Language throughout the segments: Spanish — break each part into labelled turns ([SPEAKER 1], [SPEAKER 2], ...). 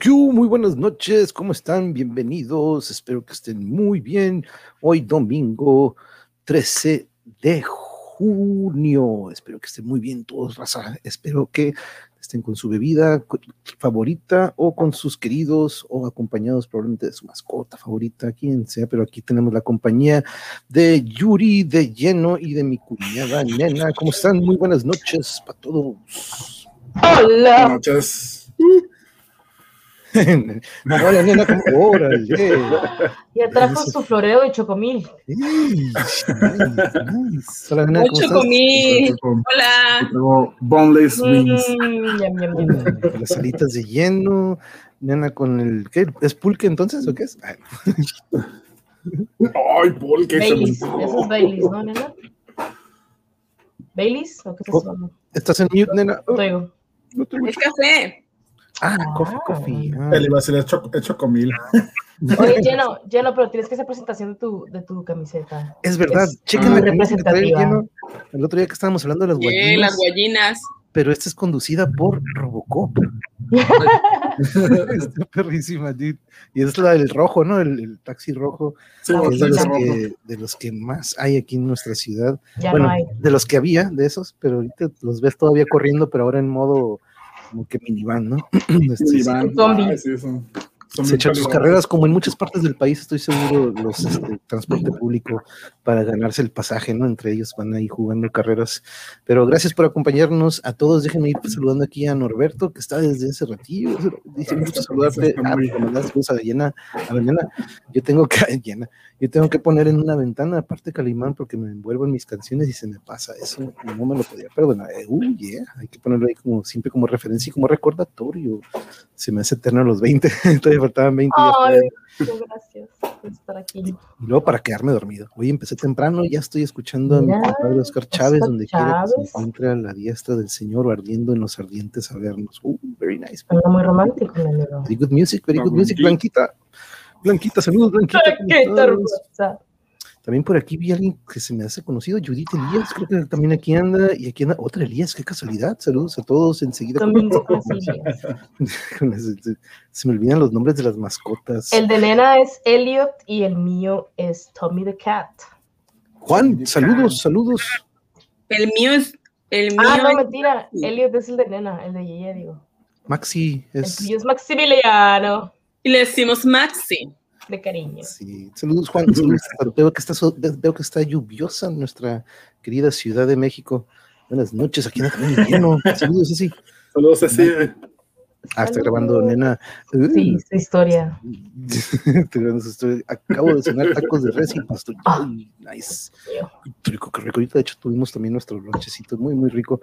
[SPEAKER 1] Q, muy buenas noches, ¿cómo están? Bienvenidos, espero que estén muy bien. Hoy domingo 13 de junio, espero que estén muy bien todos, raza. Espero que estén con su bebida favorita o con sus queridos o acompañados probablemente de su mascota favorita, quien sea, pero aquí tenemos la compañía de Yuri de Lleno y de mi cuñada Nena. ¿Cómo están? Muy buenas noches para todos.
[SPEAKER 2] Hola.
[SPEAKER 3] Buenas noches.
[SPEAKER 1] Hola, nena, ¿cómo? Órale.
[SPEAKER 2] Ya trajo su floreo de chocomil.
[SPEAKER 1] Nice, nice. Hola, nena,
[SPEAKER 4] chocomil. Hola.
[SPEAKER 3] tengo boneless wings.
[SPEAKER 2] Mm,
[SPEAKER 1] Las alitas de lleno, nena con el, ¿qué? ¿Es pulque entonces o qué es? Ay,
[SPEAKER 3] Ay, Paul, qué
[SPEAKER 2] Baileys. Eso es Baileys, ¿no, nena? ¿Baileys? ¿O qué estás
[SPEAKER 1] Oh.
[SPEAKER 2] hablando?
[SPEAKER 1] ¿Estás en mute, nena?
[SPEAKER 2] No te oigo.
[SPEAKER 1] No te
[SPEAKER 4] Es café.
[SPEAKER 1] Ah, coffee, coffee. Ah.
[SPEAKER 3] Él iba a decir hecho, hecho comil.
[SPEAKER 2] Oye, lleno, lleno, pero tienes que hacer presentación de tu, de tu camiseta.
[SPEAKER 1] Es verdad,
[SPEAKER 2] Es
[SPEAKER 1] chequen la camisa que el lleno. El otro día que estábamos hablando de las
[SPEAKER 4] Eh,
[SPEAKER 1] guayinas,
[SPEAKER 4] las guayinas.
[SPEAKER 1] pero esta es conducida por Robocop. Está perrísima, dude. Y es la del rojo, ¿no? El, el taxi rojo.
[SPEAKER 3] Sí,
[SPEAKER 2] Ah,
[SPEAKER 1] es de los que, de los que más hay aquí en nuestra ciudad.
[SPEAKER 2] Ya
[SPEAKER 1] bueno,
[SPEAKER 2] no hay.
[SPEAKER 1] de los que había, de esos, pero ahorita los ves todavía corriendo, pero ahora en modo como que minivan, ¿no? Este,
[SPEAKER 3] Sí,
[SPEAKER 1] sí,
[SPEAKER 3] van.
[SPEAKER 2] Zombie.
[SPEAKER 3] Ay, sí, son- son
[SPEAKER 1] se echan sus carreras, como en muchas partes del país, estoy seguro, los este, transporte público para ganarse el pasaje, ¿no? Entre ellos van ahí jugando carreras. Pero gracias por acompañarnos a todos. Déjenme ir saludando aquí a Norberto, que está desde ese ratillo. Dice mucho saludarte. Ah, saludos a llena. A llena. Yo tengo que, llena. Yo tengo que poner en una ventana, aparte Calimán, porque me envuelvo en mis canciones y se me pasa eso. No me lo podía perdonar. Eh, uh, yeah. Hay que ponerlo ahí como siempre como referencia y como recordatorio. Se me hace eterno a los 20. Faltaban 20. y ya
[SPEAKER 2] Ay, gracias por estar aquí.
[SPEAKER 1] y luego para quedarme dormido. Hoy empecé temprano, ya estoy escuchando a mi
[SPEAKER 2] Mira,
[SPEAKER 1] compadre Oscar Chávez,
[SPEAKER 2] Oscar
[SPEAKER 1] donde quiera que se
[SPEAKER 2] Chávez.
[SPEAKER 1] encuentre a la diestra del Señor o ardiendo en los ardientes a vernos. Uh, very nice.
[SPEAKER 2] Muy romántico, mi amigo.
[SPEAKER 1] Very good music, very good music.
[SPEAKER 3] Blanquita.
[SPEAKER 1] Blanquita. Blanquita, saludos, Blanquita. ¿cómo
[SPEAKER 2] Qué
[SPEAKER 1] estás?
[SPEAKER 2] hermosa.
[SPEAKER 1] También por aquí vi a alguien que se me hace conocido, Judith Elías, creo que también aquí anda, y aquí anda otra Elías, qué casualidad. Saludos a todos enseguida.
[SPEAKER 2] Domingo Casillas.
[SPEAKER 1] se, se me olvidan los nombres de las mascotas.
[SPEAKER 2] El de nena es Elliot y el mío es Tommy the Cat.
[SPEAKER 1] Juan, saludos, saludos.
[SPEAKER 4] El mío es. El mío
[SPEAKER 2] Ah, no,
[SPEAKER 4] es-
[SPEAKER 2] mentira. Elliot es el de nena, el de Yeye, digo.
[SPEAKER 1] Maxi
[SPEAKER 2] El
[SPEAKER 1] es.
[SPEAKER 2] tuyo es Maximiliano,
[SPEAKER 4] Y le decimos Maxi.
[SPEAKER 2] De cariño.
[SPEAKER 1] Sí, saludos Juan, saludos. Veo que está veo que está lluviosa nuestra querida Ciudad de México. Buenas noches, aquí anda también lleno. Saludos, así.
[SPEAKER 3] Saludos, Ceci.
[SPEAKER 1] Ah, está grabando nena. Uh,
[SPEAKER 2] Sí, su historia.
[SPEAKER 1] Estoy grabando su historia. Acabo de cenar tacos de res y pastor. Ay, nice. Qué rico, qué rico. Ahorita, de hecho, tuvimos también nuestro lonchecito muy, muy rico.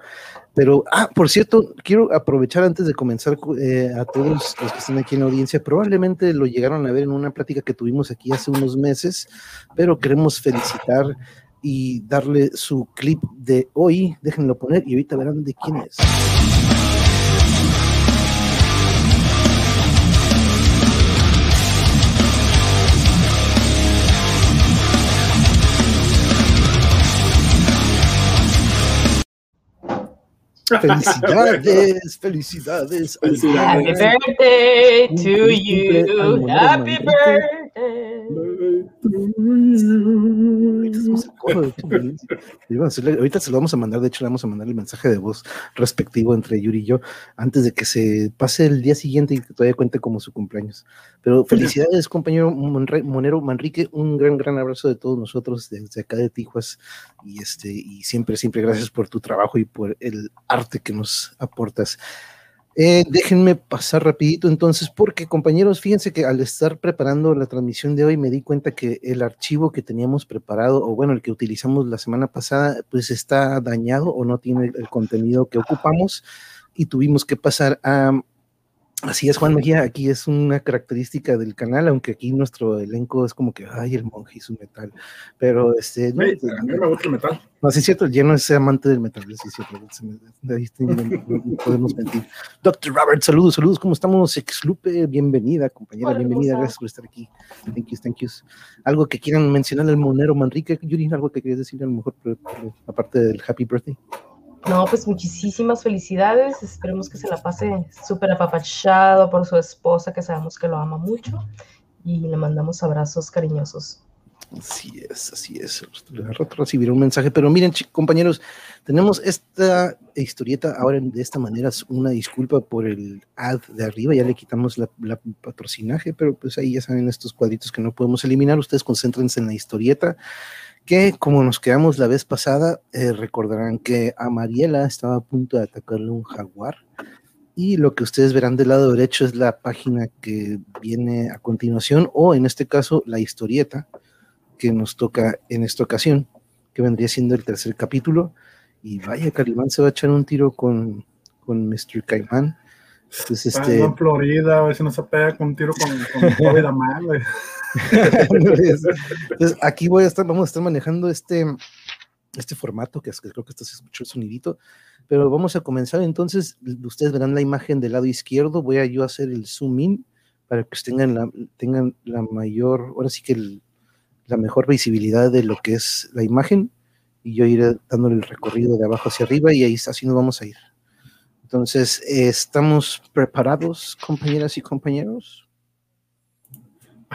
[SPEAKER 1] Pero, ah, por cierto, quiero aprovechar antes de comenzar eh, a todos los que están aquí en la audiencia. Probablemente lo llegaron a ver en una plática que tuvimos aquí hace unos meses, pero queremos felicitar y darle su clip de hoy. Déjenlo poner y ahorita verán de quién es. Felicidades, felicidades. al-
[SPEAKER 3] Felicidades.
[SPEAKER 2] Happy birthday to
[SPEAKER 1] Feliz cumple al
[SPEAKER 2] you. Happy birthday.
[SPEAKER 1] Ahorita se lo vamos a mandar, de hecho le vamos a mandar el mensaje de voz respectivo entre Yuri y yo, antes de que se pase el día siguiente y que todavía cuente como su cumpleaños. Pero felicidades, compañero Monre- Monero Manrique, un gran, gran abrazo de todos nosotros desde acá de Tijuas y este, y siempre, siempre gracias por tu trabajo y por el arte que nos aportas. Eh, déjenme pasar rapidito entonces, porque compañeros, fíjense que al estar preparando la transmisión de hoy me di cuenta que el archivo que teníamos preparado, o bueno, el que utilizamos la semana pasada, pues está dañado o no tiene el contenido que ocupamos y tuvimos que pasar a Así es, Juan Mejía, aquí es una característica del canal, aunque aquí nuestro elenco es como que, ay, el monje y su metal, pero este, no,
[SPEAKER 3] Hey, a mí me gusta el metal.
[SPEAKER 1] no, sí es cierto, el lleno es amante del metal, sí es cierto, se me- ahí estoy, no, no podemos mentir. Doctor Robert, saludos, saludos, ¿cómo estamos? Exlupe, bienvenida, compañera,
[SPEAKER 2] Hola,
[SPEAKER 1] bienvenida,
[SPEAKER 2] hermosa.
[SPEAKER 1] gracias por estar aquí. Thank you, thank you. Algo que quieran mencionar al monero Manrique, Yuri, algo que quieres decir a lo mejor, pero- pero aparte del happy birthday.
[SPEAKER 5] No, pues muchísimas felicidades. Esperemos que se la pase súper apapachado por su esposa, que sabemos que lo ama mucho. Y le mandamos abrazos cariñosos.
[SPEAKER 1] Así es, así es. De rato recibiré un mensaje, pero miren, compañeros, tenemos esta historieta ahora de esta manera. es Una disculpa por el ad de arriba, ya le quitamos la patrocinaje, pero pues ahí ya saben estos cuadritos que no podemos eliminar. Ustedes concéntrense en la historieta, que como nos quedamos la vez pasada, eh, recordarán que a Mariela estaba a punto de atacarle un jaguar. Y lo que ustedes verán del lado derecho es la página que viene a continuación, o en este caso, la historieta que nos toca en esta ocasión, que vendría siendo el tercer capítulo. Y vaya, Calimán se va a echar un tiro con, con Mr. Caimán. Entonces,
[SPEAKER 3] Está
[SPEAKER 1] este,
[SPEAKER 3] en Florida, a ver si no se pega con un tiro con, con Bobby Damal, güey.
[SPEAKER 1] entonces, aquí voy a estar, vamos a estar manejando este, este formato, que, es, que creo que esto se escuchó el sonidito, pero vamos a comenzar entonces, ustedes verán la imagen del lado izquierdo, voy a yo hacer el zoom in para que tengan la, tengan la mayor, ahora sí que el- la mejor visibilidad de lo que es la imagen, y yo iré dándole el recorrido de abajo hacia arriba y ahí así nos vamos a ir. Entonces, ¿estamos preparados, compañeras y compañeros?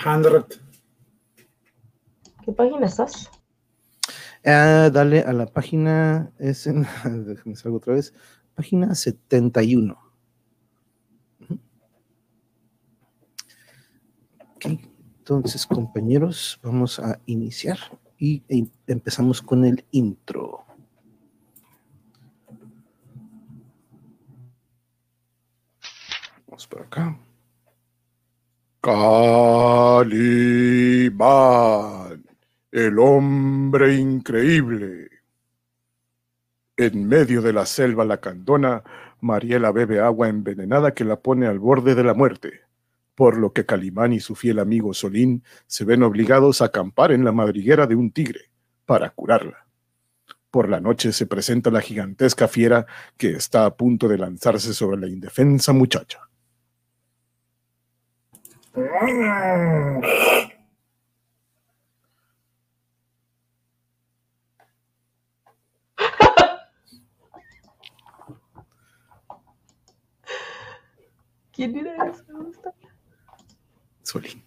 [SPEAKER 3] 100.
[SPEAKER 5] ¿Qué página estás?
[SPEAKER 1] Ah, dale a la página, es en, déjame salgo otra vez, página 71. Ujú. Ok, entonces compañeros, vamos a iniciar y e- empezamos con el intro. Vamos por acá.
[SPEAKER 6] Calimán, el hombre increíble. En medio de la selva lacandona, Mariela bebe agua envenenada que la pone al borde de la muerte, por lo que Calimán y su fiel amigo Solín se ven obligados a acampar en la madriguera de un tigre para curarla. Por la noche se presenta la gigantesca fiera que está a punto de lanzarse sobre la indefensa muchacha.
[SPEAKER 5] ¿Quién era está?
[SPEAKER 1] Solín.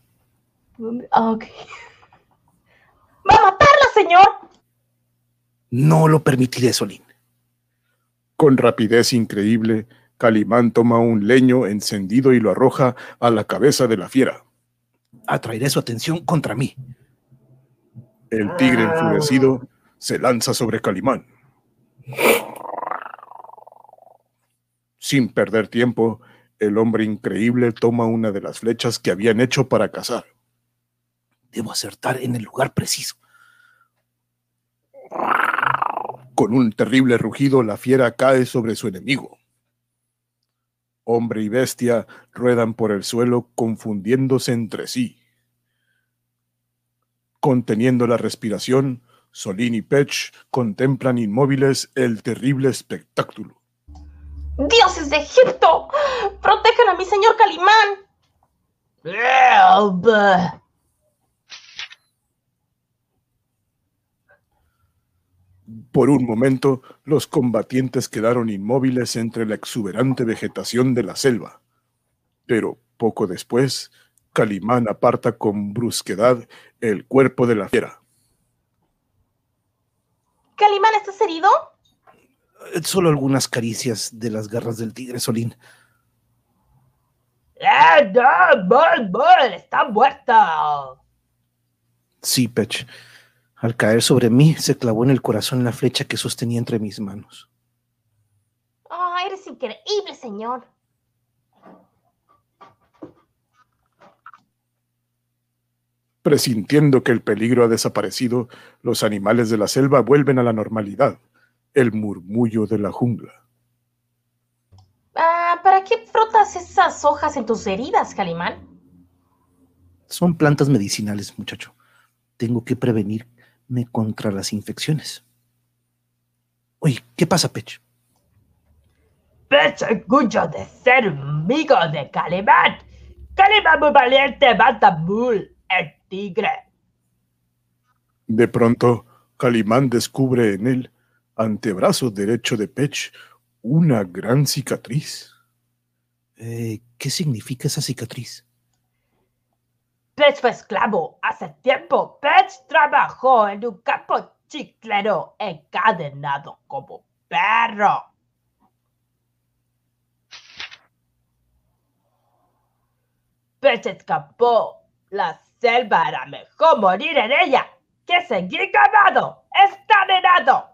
[SPEAKER 5] ¿Dónde? Ah, ok. ¡Va a matarla, señor!
[SPEAKER 1] No lo permitiré, Solín.
[SPEAKER 6] Con rapidez increíble, Calimán toma un leño encendido y lo arroja a la cabeza de la fiera.
[SPEAKER 1] Atraeré su atención contra mí.
[SPEAKER 6] El tigre enfurecido se lanza sobre Calimán. Sin perder tiempo, el hombre increíble toma una de las flechas que habían hecho para cazar.
[SPEAKER 1] Debo acertar en el lugar preciso.
[SPEAKER 6] Con un terrible rugido, la fiera cae sobre su enemigo. Hombre y bestia ruedan por el suelo confundiéndose entre sí. Conteniendo la respiración, Solín y Pech contemplan inmóviles el terrible espectáculo.
[SPEAKER 5] ¡Dioses de Egipto! ¡Protejan a mi señor Calimán!
[SPEAKER 6] Por un momento, los combatientes quedaron inmóviles entre la exuberante vegetación de la selva. Pero poco después, Calimán aparta con brusquedad el cuerpo de la fiera.
[SPEAKER 5] ¿Calimán, estás herido?
[SPEAKER 1] Eh, Solo algunas caricias de las garras del tigre, Solín.
[SPEAKER 5] ¡Eh, no! ¡Bol, bol! ¡Está muerta!
[SPEAKER 1] Sí, Pech. Al caer sobre mí, se clavó en el corazón la flecha que sostenía entre mis manos.
[SPEAKER 5] ¡Oh, eres increíble, señor!
[SPEAKER 6] Presintiendo que el peligro ha desaparecido, los animales de la selva vuelven a la normalidad, el murmullo de la jungla.
[SPEAKER 5] Ah, ¿Para qué frotas esas hojas en tus heridas, Calimán?
[SPEAKER 1] Son plantas medicinales, muchacho. Tengo que contra las infecciones. Oye, ¿qué pasa, Pech?
[SPEAKER 5] Pecho orgullo de ser amigo de Calimán. Calimán muy valiente, mata Bull, el tigre.
[SPEAKER 6] De pronto, Calimán descubre en él antebrazo derecho de Pech, una gran cicatriz.
[SPEAKER 1] Eh, ¿Qué significa esa cicatriz?
[SPEAKER 5] Pech fue esclavo. Hace tiempo, Pech trabajó en un campo chiclero encadenado como perro. Pech escapó. La selva era mejor morir en ella que seguir cavado, envenenado.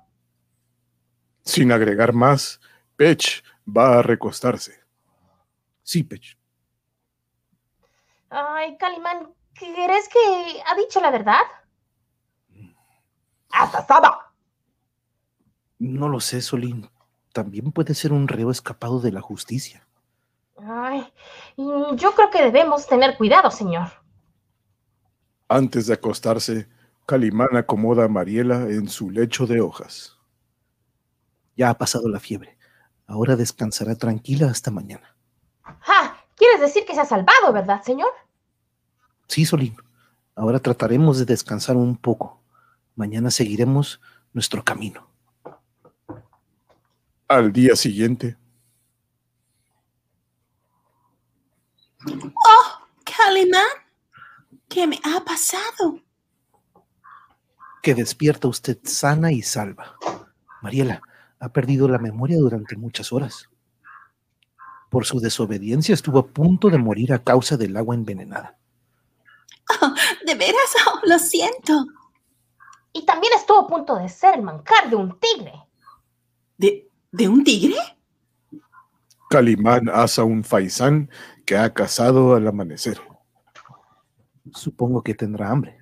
[SPEAKER 6] Sin agregar más, Pech va a recostarse. Sí, Pech.
[SPEAKER 2] Ay, Calimán, ¿crees que ha dicho la verdad?
[SPEAKER 5] ¡Hasta Saba!
[SPEAKER 1] No lo sé, Solín. También puede ser un reo escapado de la justicia.
[SPEAKER 2] Ay, yo creo que debemos tener cuidado, señor.
[SPEAKER 6] Antes de acostarse, Calimán acomoda a Mariela en su lecho de hojas.
[SPEAKER 1] Ya ha pasado la fiebre. Ahora descansará tranquila hasta mañana.
[SPEAKER 2] Ah, ¿quieres decir que se ha salvado, verdad, señor?
[SPEAKER 1] Sí, Solín. Ahora trataremos de descansar un poco. Mañana seguiremos nuestro camino.
[SPEAKER 6] Al día siguiente,
[SPEAKER 4] Oh, Calimán, ¿qué me ha pasado?
[SPEAKER 1] Que despierta usted sana y salva. Mariela ha perdido la memoria durante muchas horas. Por su desobediencia estuvo a punto de morir a causa del agua envenenada.
[SPEAKER 4] Oh, de veras, oh, lo siento.
[SPEAKER 2] Y también estuvo a punto de ser el manjar de un tigre.
[SPEAKER 4] ¿De, de un tigre?
[SPEAKER 6] Calimán asa un faisán que ha cazado al amanecer.
[SPEAKER 1] Supongo que tendrá hambre.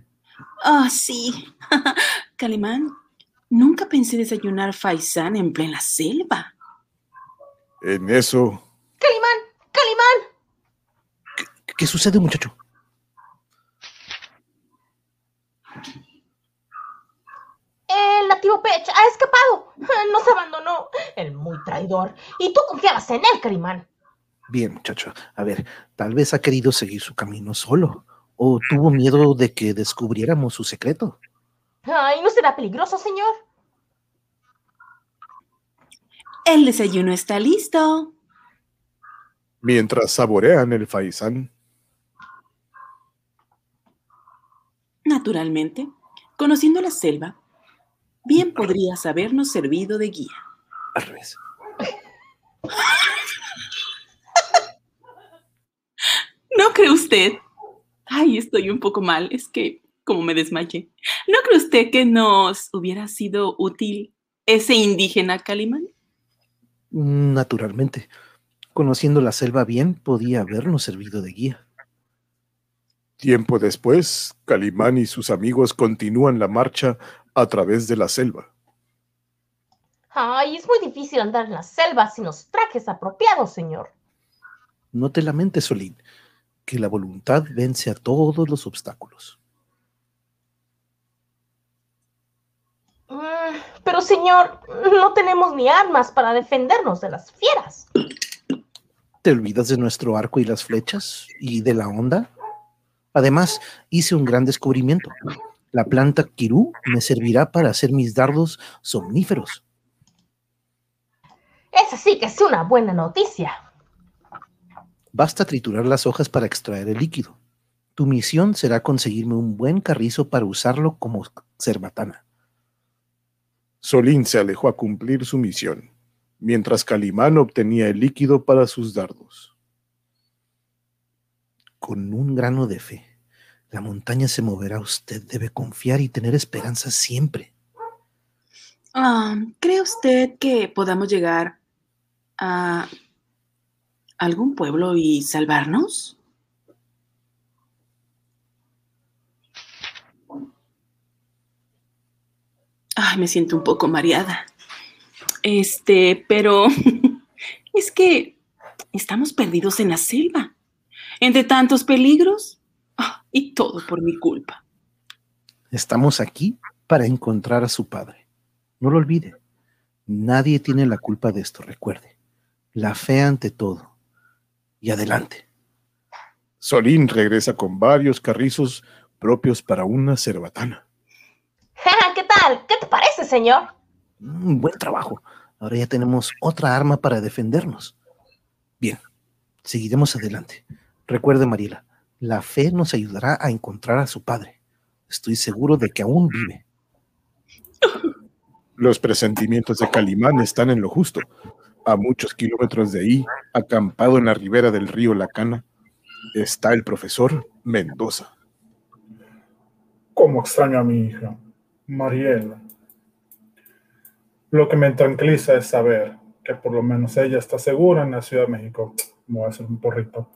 [SPEAKER 4] Oh, sí. Calimán, nunca pensé desayunar faisán en plena selva.
[SPEAKER 6] En eso,
[SPEAKER 2] Calimán, Calimán.
[SPEAKER 1] ¿Qué, qué sucede, muchacho?
[SPEAKER 2] El nativo Pech ha escapado. Nos abandonó. El muy traidor. Y tú confiabas en él, Calimán.
[SPEAKER 1] Bien, muchacho. A ver, tal vez ha querido seguir su camino solo. O tuvo miedo de que descubriéramos su secreto.
[SPEAKER 2] Ay, ¿no será peligroso, señor?
[SPEAKER 4] El desayuno está listo.
[SPEAKER 6] Mientras saborean el faisán,
[SPEAKER 4] Naturalmente, conociendo la selva, bien podrías habernos servido de guía.
[SPEAKER 1] Al revés.
[SPEAKER 4] ¿No cree usted? Ay, estoy un poco mal, es que como me desmayé. ¿No cree usted que nos hubiera sido útil ese indígena Calimán?
[SPEAKER 1] Naturalmente. Conociendo la selva bien, podía habernos servido de guía.
[SPEAKER 6] tiempo después, Calimán y sus amigos continúan la marcha a través de la selva.
[SPEAKER 2] Ay, es muy difícil andar en la selva sin los trajes apropiados, señor.
[SPEAKER 1] No te lamentes, Solín, que la voluntad vence a todos los obstáculos.
[SPEAKER 2] Mm, Pero, señor, no tenemos ni armas para defendernos de las fieras.
[SPEAKER 1] ¿Te olvidas de nuestro arco y las flechas? ¿Y de la onda? Además, hice un gran descubrimiento. La planta kirú me servirá para hacer mis dardos somníferos.
[SPEAKER 2] Esa sí que es una buena noticia.
[SPEAKER 1] Basta triturar las hojas para extraer el líquido. Tu misión será conseguirme un buen carrizo para usarlo como cerbatana.
[SPEAKER 6] Solín se alejó a cumplir su misión, mientras Calimán obtenía el líquido para sus dardos.
[SPEAKER 1] Con un grano de fe, la montaña se moverá. Usted debe confiar y tener esperanza siempre.
[SPEAKER 4] Ah, ¿Cree usted que podamos llegar a algún pueblo y salvarnos? Ay, me siento un poco mareada. Este, pero es que estamos perdidos en la selva, entre tantos peligros Ah, y todo por mi culpa.
[SPEAKER 1] Estamos aquí para encontrar a su padre. No lo olvide. Nadie tiene la culpa de esto, recuerde. La fe ante todo. Y adelante.
[SPEAKER 6] Solín regresa con varios carrizos propios para una cerbatana.
[SPEAKER 2] ¿Qué tal? ¿Qué te parece, señor?
[SPEAKER 1] Un buen trabajo. Ahora ya tenemos otra arma para defendernos. Bien, seguiremos adelante. Recuerde, Mariela, la fe nos ayudará a encontrar a su padre. Estoy seguro de que aún vive.
[SPEAKER 6] Los presentimientos de Calimán están en lo justo. A muchos kilómetros de ahí, acampado en la ribera del río Lacana, está el profesor Mendoza.
[SPEAKER 3] Cómo extraño a mi hija, Mariela. Lo que me tranquiliza es saber que por lo menos ella está segura en la Ciudad de México. Me voy a hacer un porrito.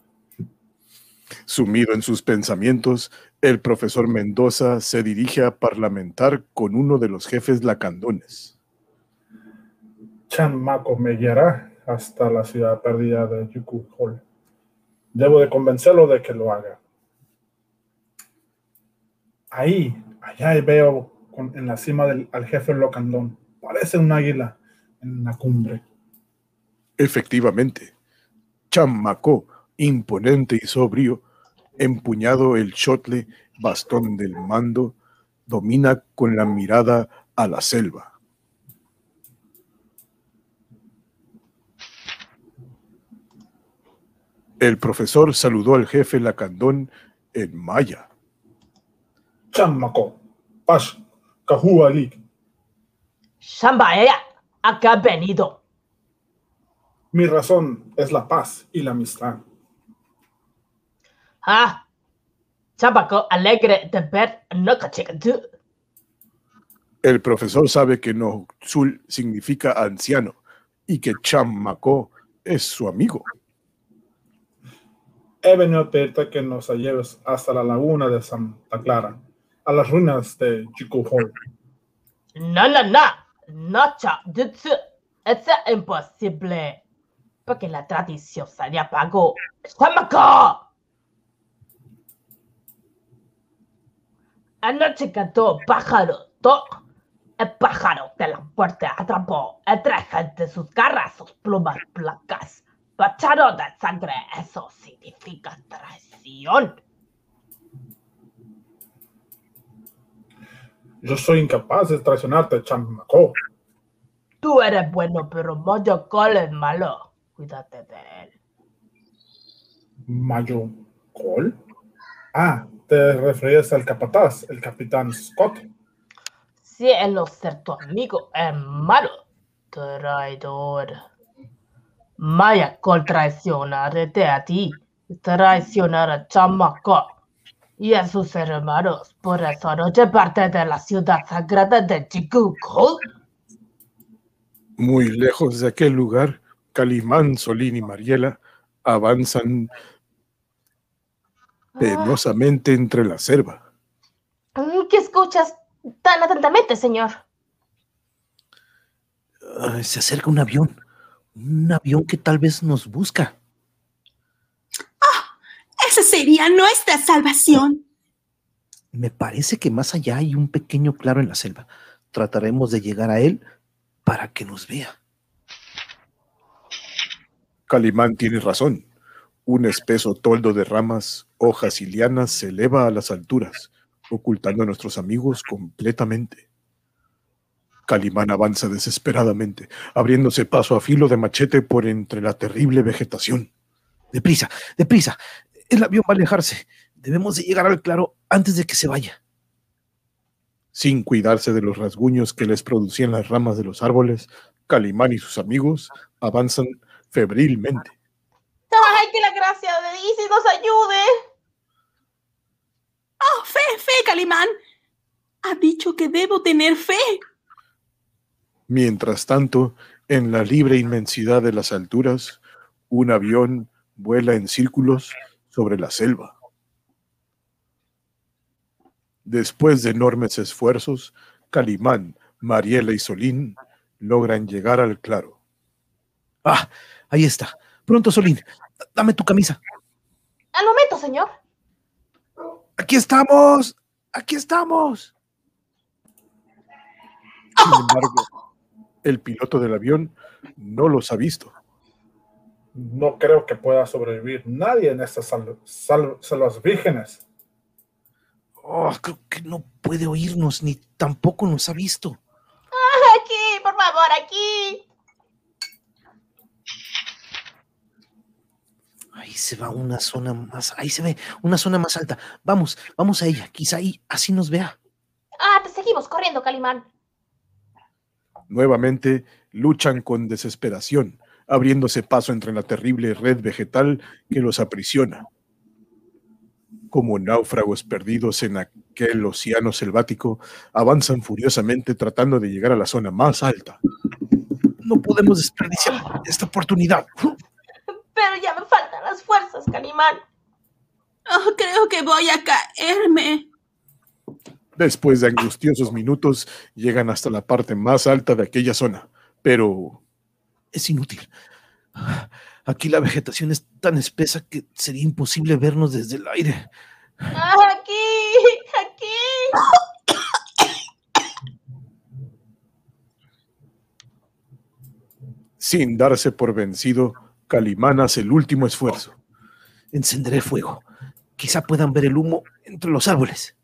[SPEAKER 6] Sumido en sus pensamientos, el profesor Mendoza se dirige a parlamentar con uno de los jefes lacandones.
[SPEAKER 3] Chan Mako me guiará hasta la ciudad perdida de Yuku Hall. Debo de convencerlo de que lo haga. Ahí, allá veo con- en la cima del al jefe Locandón. Parece un águila en la cumbre.
[SPEAKER 6] Efectivamente, Chamacó, imponente y sobrio, empuñado el chotle bastón del mando, domina con la mirada a la selva. El profesor saludó al jefe lacandón en maya.
[SPEAKER 3] Chan Mako, Pash, Kahua Lik.
[SPEAKER 5] Shambaya, ¿a qué ha venido?
[SPEAKER 3] Mi razón es la paz y la amistad.
[SPEAKER 5] Ah, Chabaco, alegre de ver no.
[SPEAKER 6] El profesor sabe que Nozul significa anciano y que Chamacó es su amigo.
[SPEAKER 3] He venido a pedirte que nos lleves hasta la laguna de Santa Clara, a las ruinas de Yuku Hall.
[SPEAKER 5] No, no, no, no, Chajutsu. Es imposible. Porque la tradición se apagó. ¡Shambako! Anoche cantó pájaro, to. El pájaro de la puerta atrapó entre gente sus garras, sus plumas blancas. Bacharo de sangre, eso significa traición.
[SPEAKER 3] Yo soy incapaz de traicionarte, Chan Mako.
[SPEAKER 5] Tú eres bueno, pero Mojo Cole es malo. Cuídate de él.
[SPEAKER 3] Mayo Cole. Ah, te refieres al capataz, el capitán Scott.
[SPEAKER 5] Si él no ser tu amigo, es malo. Traidor. Maya Cole traicionarte a ti. Traicionar a Chamaco. Y a sus hermanos. Por eso anoche parte de la ciudad sagrada de Chikuko.
[SPEAKER 6] Muy lejos de aquel lugar, Calimán, Solín y Mariela avanzan penosamente entre la selva.
[SPEAKER 5] ¿Qué escuchas tan atentamente, señor?
[SPEAKER 1] Ah, se acerca un avión. Un avión que tal vez nos busca.
[SPEAKER 4] Esa sería nuestra salvación.
[SPEAKER 1] Me parece que más allá hay un pequeño claro en la selva. Trataremos de llegar a él para que nos vea.
[SPEAKER 6] Calimán tiene razón. Un espeso toldo de ramas, hojas y lianas se eleva a las alturas, ocultando a nuestros amigos completamente. Calimán avanza desesperadamente, abriéndose paso a filo de machete por entre la terrible vegetación.
[SPEAKER 1] Deprisa, deprisa. El avión va a alejarse. Debemos de llegar al claro antes de que se vaya.
[SPEAKER 6] Sin cuidarse de los rasguños que les producían las ramas de los árboles, Calimán y sus amigos avanzan febrilmente.
[SPEAKER 5] ¡Ay, que la gracia de Isis nos ayude!
[SPEAKER 4] Oh, fe, fe, Calimán. Ha dicho que debo tener fe.
[SPEAKER 6] Mientras tanto, en la libre inmensidad de las alturas, un avión vuela en círculos sobre la selva. Después de enormes esfuerzos, Calimán, Mariela y Solín logran llegar al claro.
[SPEAKER 1] Ah, ahí está. Pronto, Solín. Dame tu camisa.
[SPEAKER 5] Al momento, señor.
[SPEAKER 1] Aquí estamos. Aquí estamos.
[SPEAKER 6] Sin embargo, el piloto del avión no los ha visto.
[SPEAKER 3] No creo que pueda sobrevivir nadie en estas sal- sal- selvas vírgenes.
[SPEAKER 1] Oh, creo que no puede oírnos ni tampoco nos ha visto.
[SPEAKER 5] Aquí, por favor, aquí.
[SPEAKER 1] Ahí se va una zona más, ahí se ve una zona más alta. Vamos, vamos a ella, quizá ahí, así nos vea.
[SPEAKER 5] Ah, te seguimos corriendo, Calimán.
[SPEAKER 6] Nuevamente luchan con desesperación, abriéndose paso entre la terrible red vegetal que los aprisiona. Como náufragos perdidos en aquel océano selvático, avanzan furiosamente tratando de llegar a la zona más alta.
[SPEAKER 1] No podemos desperdiciar esta oportunidad.
[SPEAKER 5] Pero ya me faltan las fuerzas, Calimán.
[SPEAKER 4] Oh, creo que voy a caerme.
[SPEAKER 6] Después de angustiosos minutos, llegan hasta la parte más alta de aquella zona, pero
[SPEAKER 1] Es inútil. Aquí la vegetación es tan espesa que sería imposible vernos desde el aire.
[SPEAKER 5] Ah, aquí, aquí.
[SPEAKER 6] sin darse por vencido, Calimán hace el último esfuerzo.
[SPEAKER 1] Encenderé fuego. Quizá puedan ver el humo entre los árboles.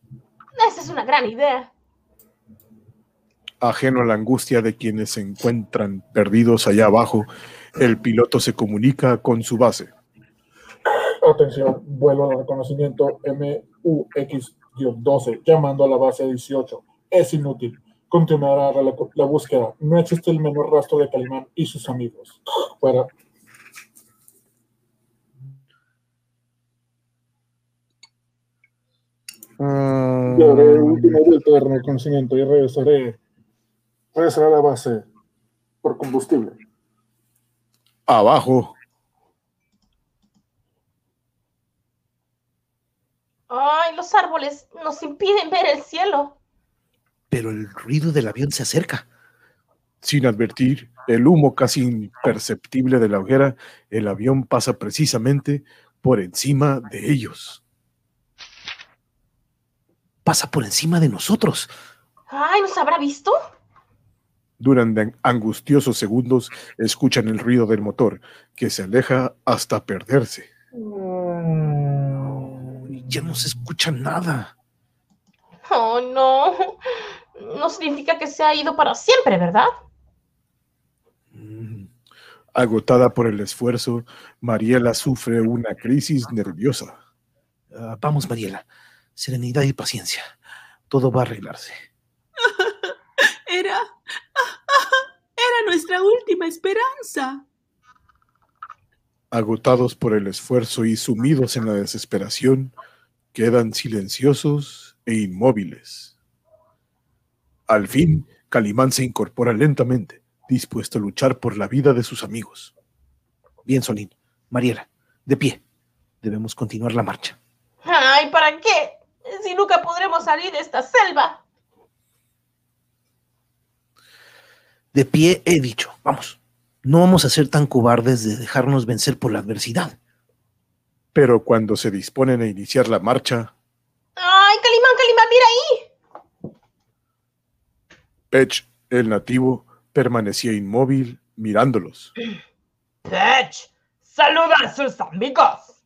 [SPEAKER 5] Esa es una gran idea.
[SPEAKER 6] Ajeno a la angustia de quienes se encuentran perdidos allá abajo, el piloto se comunica con su base.
[SPEAKER 3] Atención, vuelo de reconocimiento MUX-12, llamando a la base 18. Es inútil. Continuará la, la búsqueda. No existe el menor rastro de Calimán y sus amigos. Fuera. Yo haré el último vuelto de reconocimiento y regresaré, regresaré a la base por combustible.
[SPEAKER 6] Abajo,
[SPEAKER 5] Ay, los árboles nos impiden ver el cielo.
[SPEAKER 1] Pero el ruido del avión se acerca.
[SPEAKER 6] sin advertir el humo casi imperceptible de la hoguera, el avión pasa precisamente por encima de ellos.
[SPEAKER 1] Pasa por encima de nosotros.
[SPEAKER 5] Ay, ¿nos habrá visto?
[SPEAKER 6] Durante angustiosos segundos escuchan el ruido del motor, que se aleja hasta perderse.
[SPEAKER 1] Ya no se escucha nada.
[SPEAKER 5] Oh, no. No significa que se ha ido para siempre, ¿verdad?
[SPEAKER 1] Mm,
[SPEAKER 6] Agotada por el esfuerzo, Mariela sufre una crisis nerviosa.
[SPEAKER 1] ah, vamos, Mariela. Serenidad y paciencia. Todo va a arreglarse.
[SPEAKER 4] Era. Era nuestra última esperanza.
[SPEAKER 6] Agotados por el esfuerzo y sumidos en la desesperación, quedan silenciosos e inmóviles. Al fin, Calimán se incorpora lentamente, dispuesto a luchar por la vida de sus amigos.
[SPEAKER 1] Bien, Solín. Mariela, de pie. Debemos continuar la marcha.
[SPEAKER 5] Ay, ¿para qué? Si nunca podremos salir de esta selva.
[SPEAKER 1] De pie he dicho. Vamos. No vamos a ser tan cobardes de dejarnos vencer por la adversidad.
[SPEAKER 6] Pero cuando se disponen a iniciar la marcha,
[SPEAKER 5] Ay, Calimán, Calimán, mira ahí.
[SPEAKER 6] Pech, el nativo, permanecía inmóvil mirándolos.
[SPEAKER 5] Pech, saluda a sus amigos.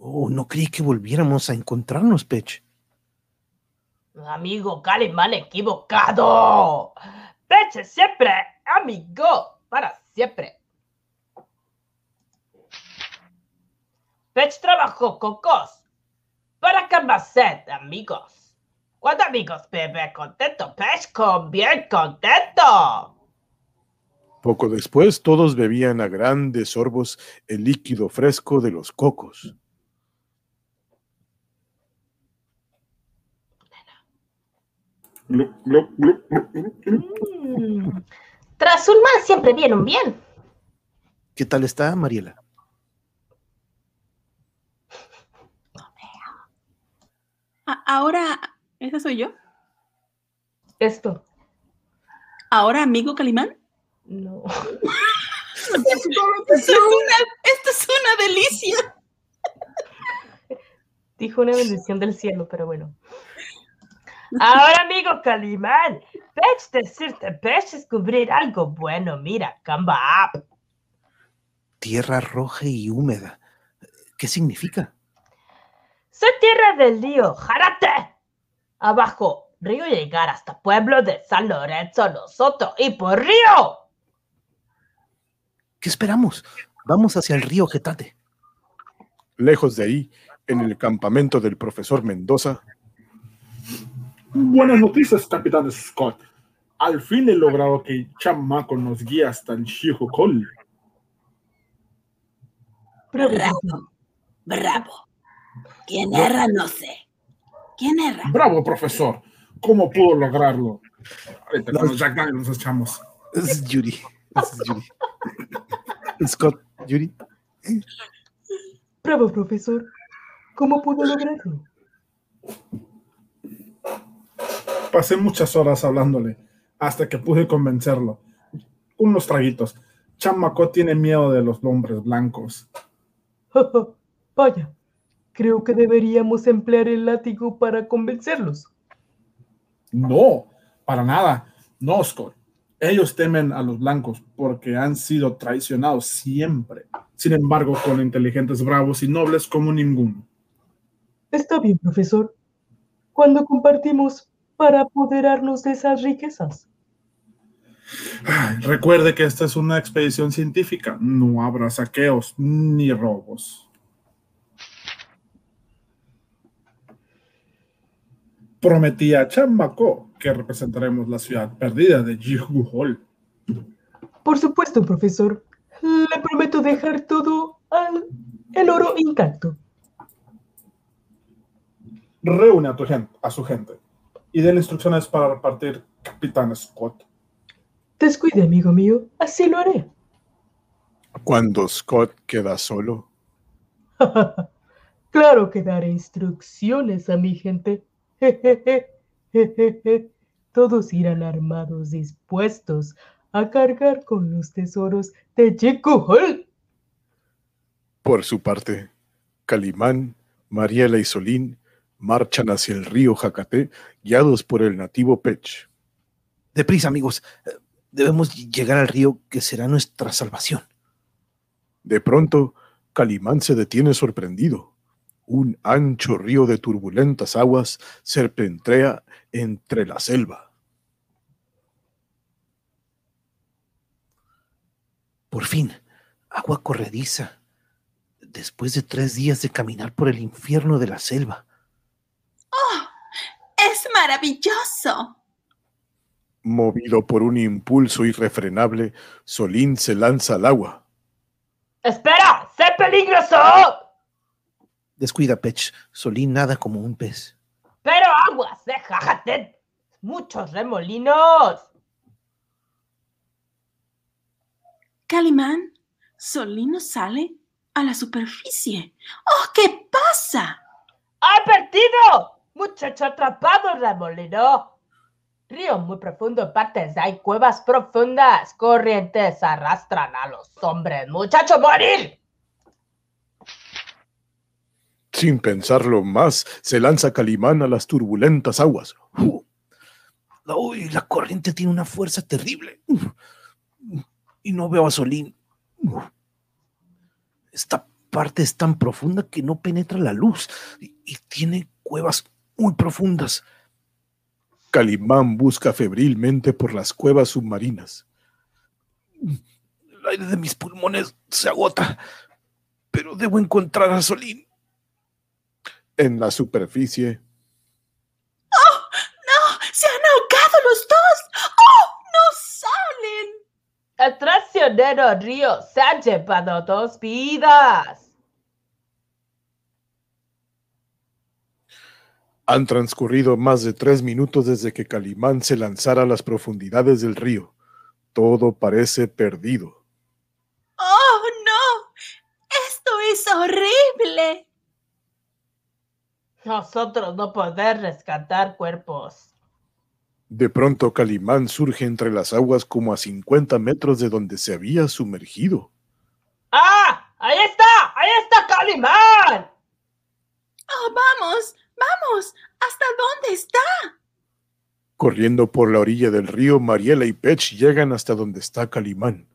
[SPEAKER 1] Oh, no creí que volviéramos a encontrarnos, Pech.
[SPEAKER 5] Amigo Calimán equivocado. Pech es siempre amigo, para siempre. Pech trabajó con Cos para Camacet, amigos. Cuando amigos bebe contento, Pech con bien contento.
[SPEAKER 6] Poco después, todos bebían a grandes sorbos el líquido fresco de los cocos.
[SPEAKER 5] Mm. Tras un mal siempre viene un bien.
[SPEAKER 1] ¿Qué tal está, Mariela?
[SPEAKER 4] Ahora. ¿Esa soy yo?
[SPEAKER 2] Esto.
[SPEAKER 4] ¿Ahora, amigo Calimán?
[SPEAKER 2] No.
[SPEAKER 4] Esto es una, esto es una delicia.
[SPEAKER 2] Dijo una bendición del cielo, pero bueno. Ahora, amigo Calimán, Pech decirte, Pech descubrir algo bueno. Mira, Camba Up.
[SPEAKER 1] Tierra roja y húmeda. ¿Qué significa?
[SPEAKER 2] Soy tierra del río, Jarate. Abajo,
[SPEAKER 5] río llegar hasta pueblo de San Lorenzo nosotros y por río.
[SPEAKER 1] ¿Qué esperamos? Vamos hacia el río Getate.
[SPEAKER 6] Lejos de ahí, en el campamento del profesor Mendoza,
[SPEAKER 3] Buenas noticias, capitán Scott. Al fin he logrado que chamaco nos guíe hasta el Shihokol.
[SPEAKER 5] Bravo,
[SPEAKER 4] Bravo, bravo. ¿Quién erra? No sé. ¿Quién erra?
[SPEAKER 3] Bravo, profesor. ¿Cómo pudo lograrlo? Ahorita con los Jack Daniels nos echamos.
[SPEAKER 1] Es Yuri. Es Yuri. Scott, Yuri.
[SPEAKER 5] bravo, profesor. ¿Cómo pudo lograrlo?
[SPEAKER 3] Pasé muchas horas hablándole hasta que pude convencerlo. Unos traguitos. Chamaco tiene miedo de los hombres blancos.
[SPEAKER 5] Vaya, creo que deberíamos emplear el látigo para convencerlos.
[SPEAKER 3] No, para nada. No, Scott. Ellos temen a los blancos porque han sido traicionados siempre. Sin embargo, con inteligentes, bravos y nobles como ninguno.
[SPEAKER 5] Está bien, profesor. Cuando compartimos para apoderarnos de esas riquezas.
[SPEAKER 3] Recuerde que esta es una expedición científica. No habrá saqueos ni robos. Prometí a Chamaco que representaremos la ciudad perdida de Jihuhol.
[SPEAKER 5] Por supuesto, profesor. Le prometo dejar todo al el oro intacto.
[SPEAKER 3] Reúne a, tu gente, a su gente y den instrucciones para repartir Capitán Scott.
[SPEAKER 5] Descuide, amigo mío. Así lo haré.
[SPEAKER 6] cuando Scott queda solo,
[SPEAKER 5] claro que daré instrucciones a mi gente. Todos irán armados, dispuestos a cargar con los tesoros de Jekuhol.
[SPEAKER 6] por su parte, Calimán, Mariela y Solín marchan hacia el río Jacate, guiados por el nativo Pech.
[SPEAKER 1] Deprisa, amigos. Eh, Debemos llegar al río que será nuestra salvación.
[SPEAKER 6] De pronto, Calimán se detiene sorprendido. Un ancho río de turbulentas aguas serpentea entre la selva.
[SPEAKER 1] Por fin, agua corrediza. Después de tres días de caminar por el infierno de la selva.
[SPEAKER 4] Es maravilloso.
[SPEAKER 6] Movido por un impulso irrefrenable, Solín se lanza al agua.
[SPEAKER 5] ¡Espera! ¡Sé peligroso!
[SPEAKER 1] Descuida, Pech. Solín nada como un pez.
[SPEAKER 5] ¡Pero aguas! ¡Déjate! ¡Muchos remolinos!
[SPEAKER 4] Calimán, Solino sale a la superficie. ¡Oh, qué pasa!
[SPEAKER 5] ¡Ha perdido! Muchacho atrapado, remolino. Río muy profundo, en partes hay cuevas profundas. Corrientes arrastran a los hombres. ¡Muchacho, morir!
[SPEAKER 6] Sin pensarlo más, se lanza Calimán a las turbulentas aguas.
[SPEAKER 1] Uy, la corriente tiene una fuerza terrible. Y no veo a Solín. Esta parte es tan profunda que no penetra la luz y, y tiene cuevas muy profundas.
[SPEAKER 6] Calimán busca febrilmente por las cuevas submarinas.
[SPEAKER 1] El aire de mis pulmones se agota, pero debo encontrar a Solín.
[SPEAKER 6] En la superficie,
[SPEAKER 4] ¡No! ¡Se han ahogado los dos! ¡Oh! ¡No salen!
[SPEAKER 5] El traicionero río se ha llevado dos vidas.
[SPEAKER 6] Han transcurrido más de tres minutos desde que Calimán se lanzara a las profundidades del río. Todo parece perdido.
[SPEAKER 4] ¡Oh, no! ¡Esto es horrible!
[SPEAKER 5] Nosotros no poder rescatar cuerpos.
[SPEAKER 6] De pronto Calimán surge entre las aguas como a 50 metros de donde se había sumergido.
[SPEAKER 5] ¡Ah! ¡Ahí está! ¡Ahí está Calimán!
[SPEAKER 4] ¡Oh, vamos! Vamos, ¿hasta dónde está?
[SPEAKER 6] Corriendo por la orilla del río, Mariela y Pech llegan hasta donde está Calimán.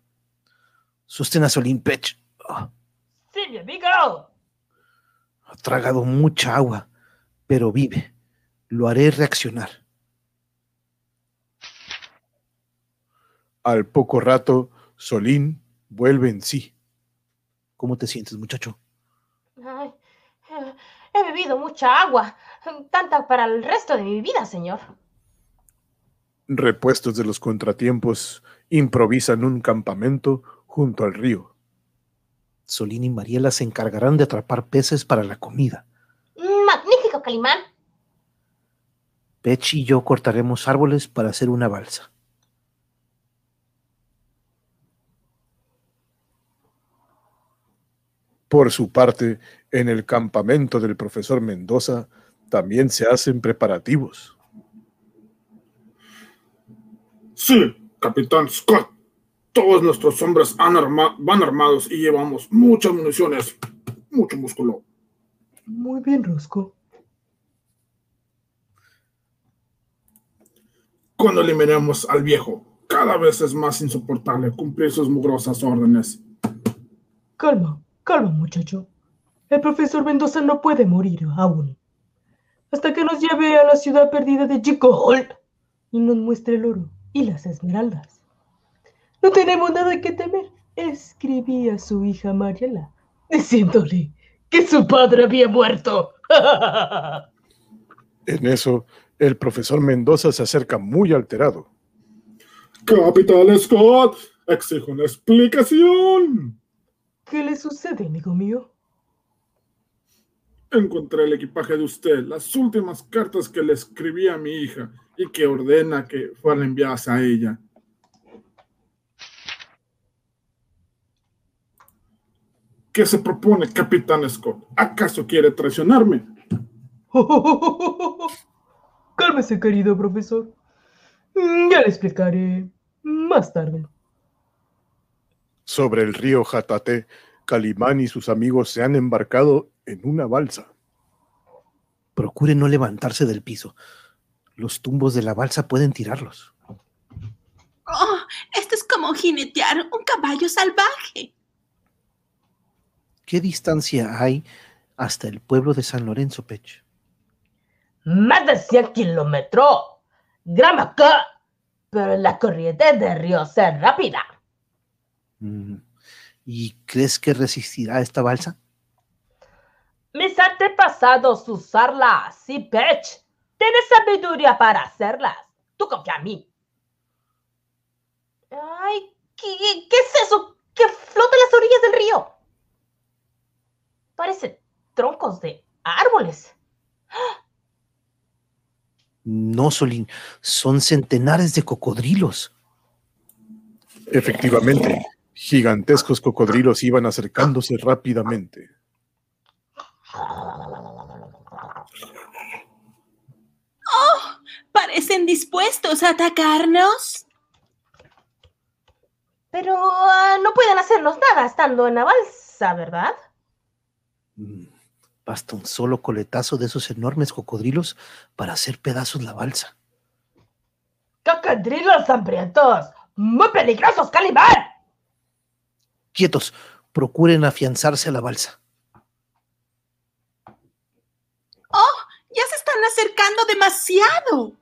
[SPEAKER 1] Sostén a Solín, Pech.
[SPEAKER 5] Sí, mi amigo.
[SPEAKER 1] Ha tragado mucha agua, pero vive. Lo haré reaccionar.
[SPEAKER 6] Al poco rato, Solín vuelve en sí.
[SPEAKER 1] ¿Cómo te sientes, muchacho?
[SPEAKER 5] Ay, he bebido mucha agua, tanta para el resto de mi vida, señor.
[SPEAKER 6] Repuestos de los contratiempos, improvisan un campamento junto al río.
[SPEAKER 1] Solín y Mariela se encargarán de atrapar peces para la comida.
[SPEAKER 5] Magnífico, Calimán.
[SPEAKER 1] Pech y yo cortaremos árboles para hacer una balsa.
[SPEAKER 6] Por su parte, en el campamento del profesor Mendoza también se hacen preparativos.
[SPEAKER 3] Sí, capitán Scott. Todos nuestros hombres han arma- van armados y llevamos muchas municiones, mucho músculo.
[SPEAKER 2] Muy bien, Rosco.
[SPEAKER 3] Cuando eliminemos al viejo, cada vez es más insoportable cumplir sus mugrosas órdenes.
[SPEAKER 2] Calma, calma, muchacho. El profesor Mendoza no puede morir aún. Hasta que nos lleve a la ciudad perdida de Chicohol y nos muestre el oro y las esmeraldas. No tenemos nada que temer. Escribí a su hija Mariela, diciéndole que su padre había muerto.
[SPEAKER 6] En eso, el profesor Mendoza se acerca muy alterado.
[SPEAKER 3] Capitán Scott, exijo una explicación.
[SPEAKER 2] ¿Qué le sucede, amigo mío?
[SPEAKER 3] Encontré el equipaje de usted, las últimas cartas que le escribí a mi hija y que ordena que fueran enviadas a ella. ¿Qué se propone, Capitán Scott? ¿Acaso quiere traicionarme?
[SPEAKER 2] Cálmese, querido profesor. Ya le explicaré más tarde.
[SPEAKER 6] Sobre el río Jatate, Calimán y sus amigos se han embarcado en una balsa.
[SPEAKER 1] Procure no levantarse del piso. Los tumbos de la balsa pueden tirarlos.
[SPEAKER 4] Oh, esto es como jinetear un caballo salvaje.
[SPEAKER 1] ¿Qué distancia hay hasta el pueblo de San Lorenzo, Pech?
[SPEAKER 5] Más de 100 kilómetros. Grama acá. Pero la corriente del río es rápida.
[SPEAKER 1] Mm, ¿Y crees que resistirá esta balsa?
[SPEAKER 5] Mis antepasados usarlas. Sí, Pech. Tienes sabiduría para hacerlas. Tú confía en mí. Ay, ¿qué, qué es eso que flota en las orillas del río? Parecen troncos de árboles.
[SPEAKER 1] No, Solín, son centenares de cocodrilos.
[SPEAKER 6] Efectivamente, gigantescos cocodrilos iban acercándose rápidamente.
[SPEAKER 4] ¿Parecen dispuestos a atacarnos?
[SPEAKER 5] Pero ah, no pueden hacernos nada estando en la balsa, ¿verdad?
[SPEAKER 1] Mm, Basta un solo coletazo de esos enormes cocodrilos para hacer pedazos la balsa.
[SPEAKER 5] ¡Cocodrilos hambrientos! ¡Muy peligrosos, Calimán!
[SPEAKER 1] Quietos, procuren afianzarse a la balsa.
[SPEAKER 4] Ya se están acercando demasiado.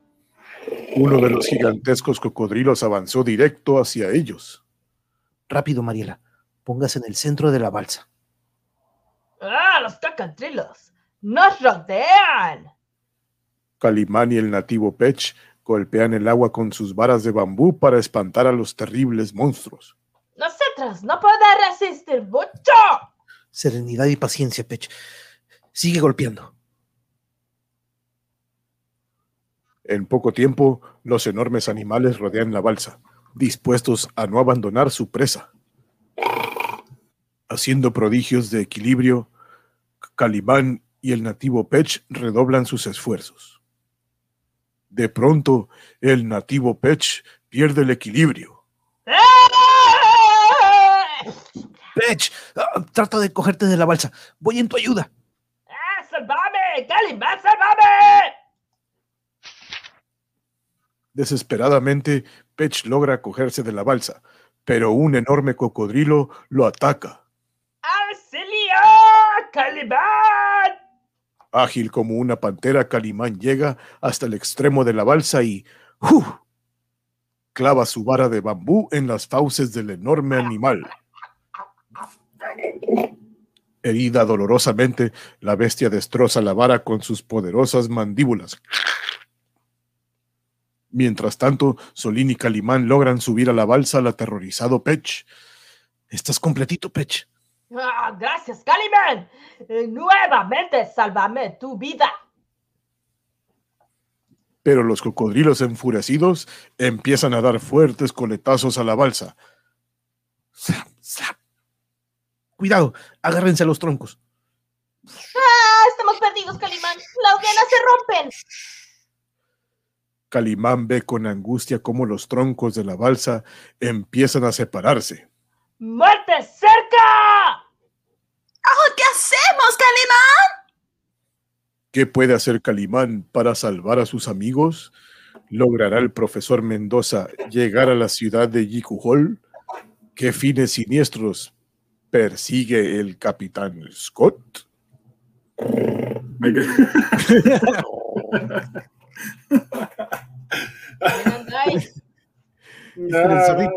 [SPEAKER 6] Uno de los gigantescos cocodrilos avanzó directo hacia ellos.
[SPEAKER 1] Rápido, Mariela, póngase en el centro de la balsa.
[SPEAKER 5] ¡Ah, los cocodrilos! ¡Nos rodean!
[SPEAKER 6] Calimán y el nativo Pech golpean el agua con sus varas de bambú para espantar a los terribles monstruos.
[SPEAKER 5] No podemos resistir mucho.
[SPEAKER 1] Serenidad y paciencia, Pech. Sigue golpeando.
[SPEAKER 6] En poco tiempo, los enormes animales rodean la balsa, dispuestos a no abandonar su presa. Haciendo prodigios de equilibrio, Calimán y el nativo Pech redoblan sus esfuerzos. De pronto, el nativo Pech pierde el equilibrio.
[SPEAKER 5] ¡Ah!
[SPEAKER 1] Pech, ah, trata de cogerte de la balsa. Voy en tu ayuda.
[SPEAKER 5] ¡Ah, ¡Sálvame! ¡Calimán, sálvame!
[SPEAKER 6] Desesperadamente, Pech logra cogerse de la balsa, pero un enorme cocodrilo lo ataca.
[SPEAKER 5] ¡Auxilio! ¡Calimán!
[SPEAKER 6] Ágil como una pantera, Calimán llega hasta el extremo de la balsa y ¡uf! clava su vara de bambú en las fauces del enorme animal. Herida dolorosamente, la bestia destroza la vara con sus poderosas mandíbulas. Mientras tanto, Solín y Calimán logran subir a la balsa al aterrorizado Pech. ¿Estás completito, Pech?
[SPEAKER 5] Ah, gracias, Calimán. Eh, nuevamente sálvame tu vida.
[SPEAKER 6] Pero los cocodrilos enfurecidos empiezan a dar fuertes coletazos a la balsa. Cuidado, agárrense a los troncos.
[SPEAKER 5] Ah, estamos perdidos, Calimán. Las venas se rompen.
[SPEAKER 6] Calimán ve con angustia cómo los troncos de la balsa empiezan a separarse.
[SPEAKER 5] ¡Muerte cerca!
[SPEAKER 4] Oh, ¿Qué hacemos, Calimán?
[SPEAKER 6] ¿Qué puede hacer Calimán para salvar a sus amigos? ¿Logrará el profesor Mendoza llegar a la ciudad de Yikuhol? ¿Qué fines siniestros persigue el capitán Scott?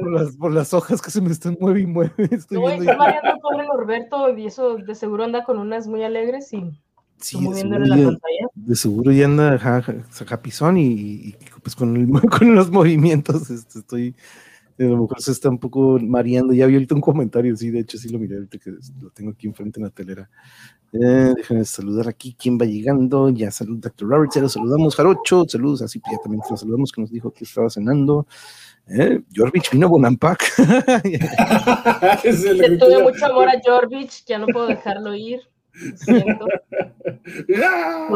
[SPEAKER 1] Por las, por las hojas que se me están mueve y mueve. Estoy
[SPEAKER 2] No,
[SPEAKER 1] viendo
[SPEAKER 2] está pobre Norberto y eso de seguro anda con unas muy alegres y
[SPEAKER 1] Sí,
[SPEAKER 2] moviéndole
[SPEAKER 1] seguro
[SPEAKER 2] la
[SPEAKER 1] ya-
[SPEAKER 2] pantalla.
[SPEAKER 1] de seguro ya anda ajá, ajá, japizón y, y, pues con, el- con los movimientos este, estoy a lo mejor se está un poco mareando. Ya vi ahorita un comentario sí de hecho sí lo miré ahorita que lo tengo aquí enfrente en la telera. Eh, déjenme saludar aquí quién va llegando ya salud Dr. Roberts ya lo saludamos Jarocho saludos así ya también lo saludamos que nos dijo que estaba cenando. Eh, Jorvich vino a Bonampak.
[SPEAKER 2] Le tuve mucho amor a Jorvich, ya no puedo dejarlo ir. Solo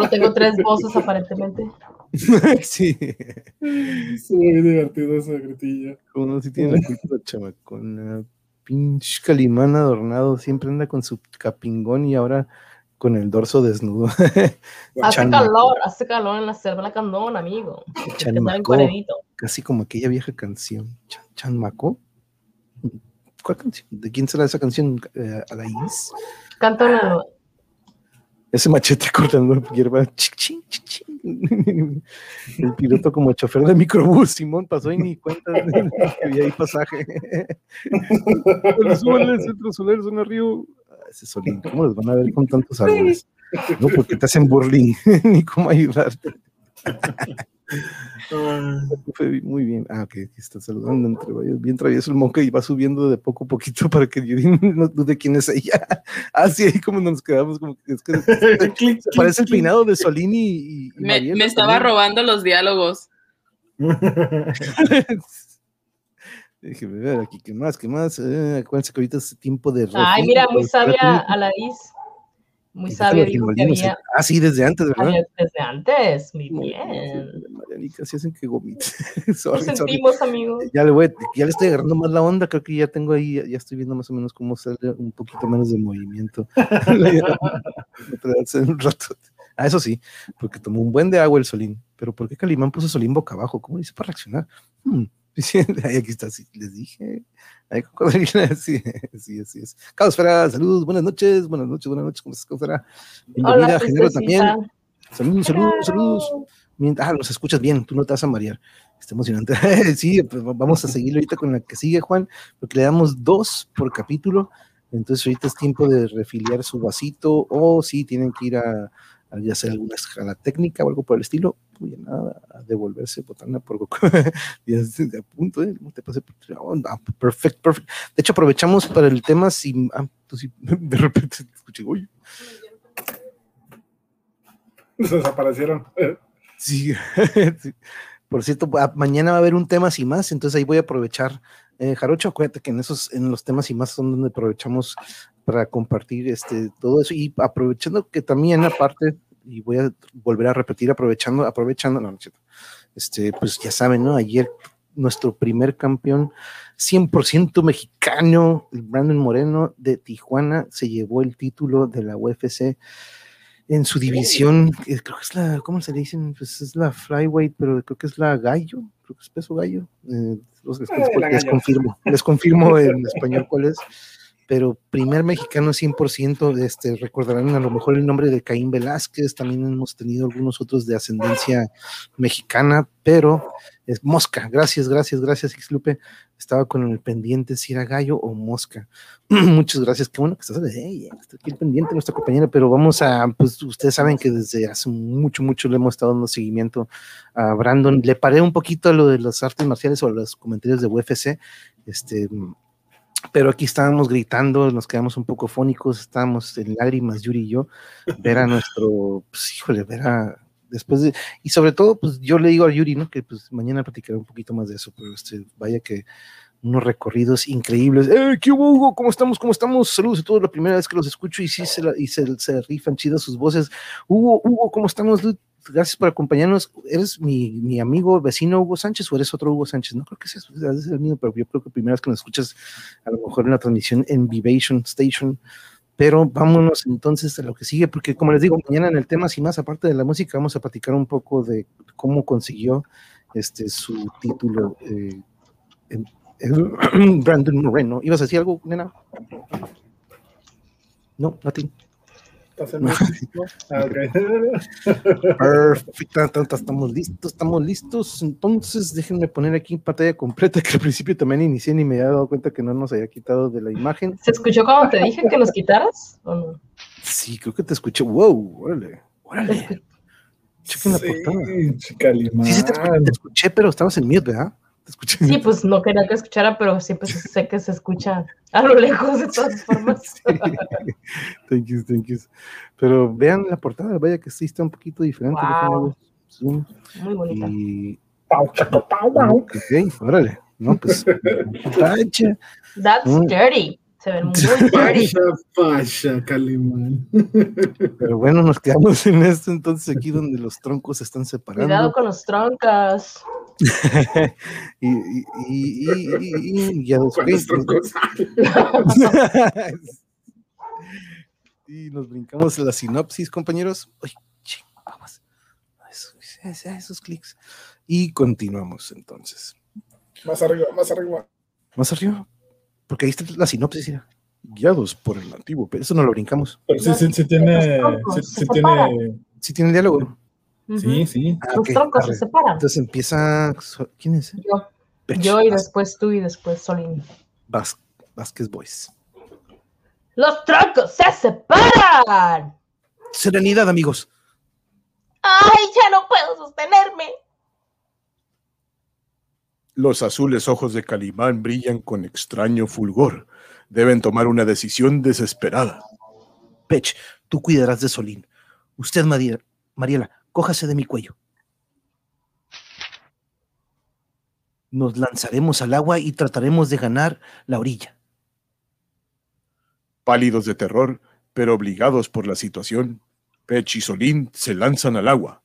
[SPEAKER 2] tengo tres voces aparentemente.
[SPEAKER 1] sí
[SPEAKER 3] Es muy divertido esa gritilla.
[SPEAKER 1] Como no, si tiene la cultura chamacona. Pinche calimán adornado, siempre anda con su capingón y ahora con el dorso desnudo.
[SPEAKER 2] Hace
[SPEAKER 1] Chan-
[SPEAKER 2] calor, hace calor en la selva la candón, amigo.
[SPEAKER 1] Chanmacó, casi como aquella vieja canción. Chan, Chanmacó. ¿Cuál canción? ¿De quién será esa canción? Eh, Alaís.
[SPEAKER 2] Cántala.
[SPEAKER 1] Ese machete cortando hierba. El piloto como chofer de microbús, Simón pasó y ni cuenta de que había ahí pasaje. Bueno, súbanle al centro solar, zona río. Ah, Ese solín, ¿cómo los van a ver con tantos árboles? No, porque te hacen burling, ni cómo ayudarte.
[SPEAKER 3] Ah,
[SPEAKER 1] muy bien. Ah, ok, aquí está saludando entre varios. Bien travieso el monje y va subiendo de poco a poquito para que Yuri no dude quién es ella. Así ahí como nos quedamos, como que es que se parece el peinado de Solín y,
[SPEAKER 4] Me,
[SPEAKER 1] Mariela
[SPEAKER 4] me estaba
[SPEAKER 1] también.
[SPEAKER 4] robando los diálogos.
[SPEAKER 1] Déjeme ver aquí, ¿qué más? ¿Qué más? Eh, acuérdense que ahorita es tiempo de.
[SPEAKER 2] Ay, mira, muy sabia
[SPEAKER 1] refil.
[SPEAKER 2] Alaís. Muy
[SPEAKER 1] déjalo
[SPEAKER 2] dijo que había
[SPEAKER 1] Ah, sí, desde antes, ¿verdad?
[SPEAKER 2] desde antes. Muy bien.
[SPEAKER 1] Marianica, sí hacen que gomite. Sorry,
[SPEAKER 2] sentimos, amigo.
[SPEAKER 1] Ya le, voy, ya le estoy agarrando más la onda, creo que ya tengo ahí, ya, estoy viendo más o menos cómo sale un poquito menos de movimiento. Hace un rato. Ah, eso sí, porque tomó un buen de agua el Solín. Pero ¿por qué Calimán puso Solín boca abajo? ¿Cómo dice para reaccionar? Hmm, aquí está, sí, les dije. Ahí, cocodrilo, sí, sí, así es. Caosfera, saludos, buenas noches, buenas noches, buenas noches, ¿cómo estás, Caosfera? Bienvenida,
[SPEAKER 2] Hola,
[SPEAKER 1] Genero también. Saludos, saludos, saludos. Ah, nos escuchas bien, tú no te vas a marear. Está emocionante. sí, pues va- vamos a seguir ahorita con la que sigue, Juan, porque le damos dos por capítulo. Entonces ahorita es tiempo de refiliar su vasito o si tienen que ir a ya hacer alguna escala técnica o algo por el estilo, pues nada, a devolverse botana por Goku. a punto, ¿eh? ¿Cómo te pasé? Oh, ah, perfecto, perfecto. De hecho, aprovechamos para el tema si ah, tú de repente escuché, uy,
[SPEAKER 3] Desaparecieron.
[SPEAKER 1] Sí. sí. Por cierto, mañana va a haber un tema y más, entonces ahí voy a aprovechar. Eh, Jarocho, acuérdate que en esos, en los temas y más son donde aprovechamos para compartir este todo eso y aprovechando que también aparte y voy a volver a repetir aprovechando, aprovechando, no, no. Este, pues ya saben, ¿no? Ayer nuestro primer campeón 100% mexicano, Brandon Moreno de Tijuana, se llevó el título de la UFC en su división, creo que es la, ¿cómo se le dicen? Pues es la flyweight, pero creo que es la gallo, creo que es peso gallo. Eh, les,
[SPEAKER 3] Eh,
[SPEAKER 1] les
[SPEAKER 3] gallo.
[SPEAKER 1] confirmo, les confirmo en español cuál es. Pero primer mexicano 100%, este, recordarán a lo mejor el nombre de Caín Velázquez, también hemos tenido algunos otros de ascendencia mexicana, pero es Mosca, gracias, gracias, gracias, Xlupe, estaba con el pendiente si era gallo o mosca. Muchas gracias, qué bueno que estás hey, está aquí el pendiente nuestra compañera, pero vamos a, pues ustedes saben que desde hace mucho, mucho le hemos estado dando seguimiento a Brandon, le paré un poquito a lo de las artes marciales o a los comentarios de UFC, este pero aquí estábamos gritando, nos quedamos un poco fónicos, estábamos en lágrimas, Yuri y yo, ver a nuestro, pues híjole, ver a, después de, y sobre todo, pues yo le digo a Yuri, ¿no? Que pues mañana platicaré un poquito más de eso, pero este, vaya que unos recorridos increíbles. ¡Eh, qué hubo, Hugo! ¿Cómo estamos? ¿Cómo estamos? Saludos a todos, la primera vez que los escucho y sí se, la, y se, se rifan chidas sus voces. Hugo, Hugo, ¿cómo estamos? Gracias por acompañarnos. ¿Eres mi, mi, amigo vecino Hugo Sánchez o eres otro Hugo Sánchez? No creo que seas es el mío, pero yo creo que primera vez que nos escuchas, a lo mejor en la transmisión en Vivation Station. Pero vámonos entonces a lo que sigue, porque como les digo, mañana en el tema, sin más, aparte de la música, vamos a platicar un poco de cómo consiguió este su título eh, Brandon Moreno. ¿Ibas a decir algo, nena? No,
[SPEAKER 3] Ah,
[SPEAKER 1] Perfecto, estamos listos, estamos listos. Entonces, déjenme poner aquí en pantalla completa, que al principio también inicié ni me había dado cuenta que no nos había quitado de la imagen.
[SPEAKER 5] ¿Se escuchó cuando te dije que los quitaras o no?
[SPEAKER 1] Sí, creo que te escuché. Wow, órale, órale. Chequen la
[SPEAKER 3] Sí,
[SPEAKER 1] portada. Sí, sí, te escuché, te escuché, pero estabas en mute, ¿verdad? Te escuché.
[SPEAKER 5] Sí, pues no quería que escuchara, pero siempre sé que se escucha a lo lejos de todas formas.
[SPEAKER 1] thank you, thank you. Pero vean la portada, vaya que sí está un poquito diferente.
[SPEAKER 5] Wow.
[SPEAKER 1] zoom.
[SPEAKER 5] Muy bonita.
[SPEAKER 1] Y.
[SPEAKER 3] Pau, chaco, pau, pau.
[SPEAKER 1] Ok, órale. No, pues.
[SPEAKER 5] That's
[SPEAKER 1] Mm.
[SPEAKER 5] dirty. Se ven muy dirty.
[SPEAKER 3] Pasha, pasha, Calimán.
[SPEAKER 1] Pero bueno, nos quedamos en esto entonces aquí donde los troncos se están separando.
[SPEAKER 5] Cuidado con los troncas.
[SPEAKER 1] y, y, y, y- y ya los y nos brincamos la sinopsis, compañeros. Uy, ching, vamos. Eso- eso- esos clics. Y continuamos entonces.
[SPEAKER 3] Más arriba, más arriba.
[SPEAKER 1] Más arriba. Porque ahí está la sinopsis. mira. Guiados por el antiguo, pero eso no lo brincamos.
[SPEAKER 3] Pero sí, sí, sí tiene. Sí, sí tiene.
[SPEAKER 1] Sí tiene diálogo.
[SPEAKER 3] Sí, sí.
[SPEAKER 1] Ah,
[SPEAKER 5] Los troncos
[SPEAKER 1] arre.
[SPEAKER 5] se separan.
[SPEAKER 1] Entonces empieza. ¿Quién es?
[SPEAKER 5] Yo,
[SPEAKER 1] Pech.
[SPEAKER 5] yo y después tú y después Solín.
[SPEAKER 1] Vaz- Vázquez Boys.
[SPEAKER 5] ¡Los troncos se separan!
[SPEAKER 1] Serenidad, amigos.
[SPEAKER 5] ¡Ay, ya no puedo sostenerme!
[SPEAKER 6] Los azules ojos de Calimán brillan con extraño fulgor. Deben tomar una decisión desesperada.
[SPEAKER 1] Pech, tú cuidarás de Solín. Usted, Mariela, cójase de mi cuello. Nos lanzaremos al agua y trataremos de ganar la orilla.
[SPEAKER 6] Pálidos de terror, pero obligados por la situación, Pech y Solín se lanzan al agua.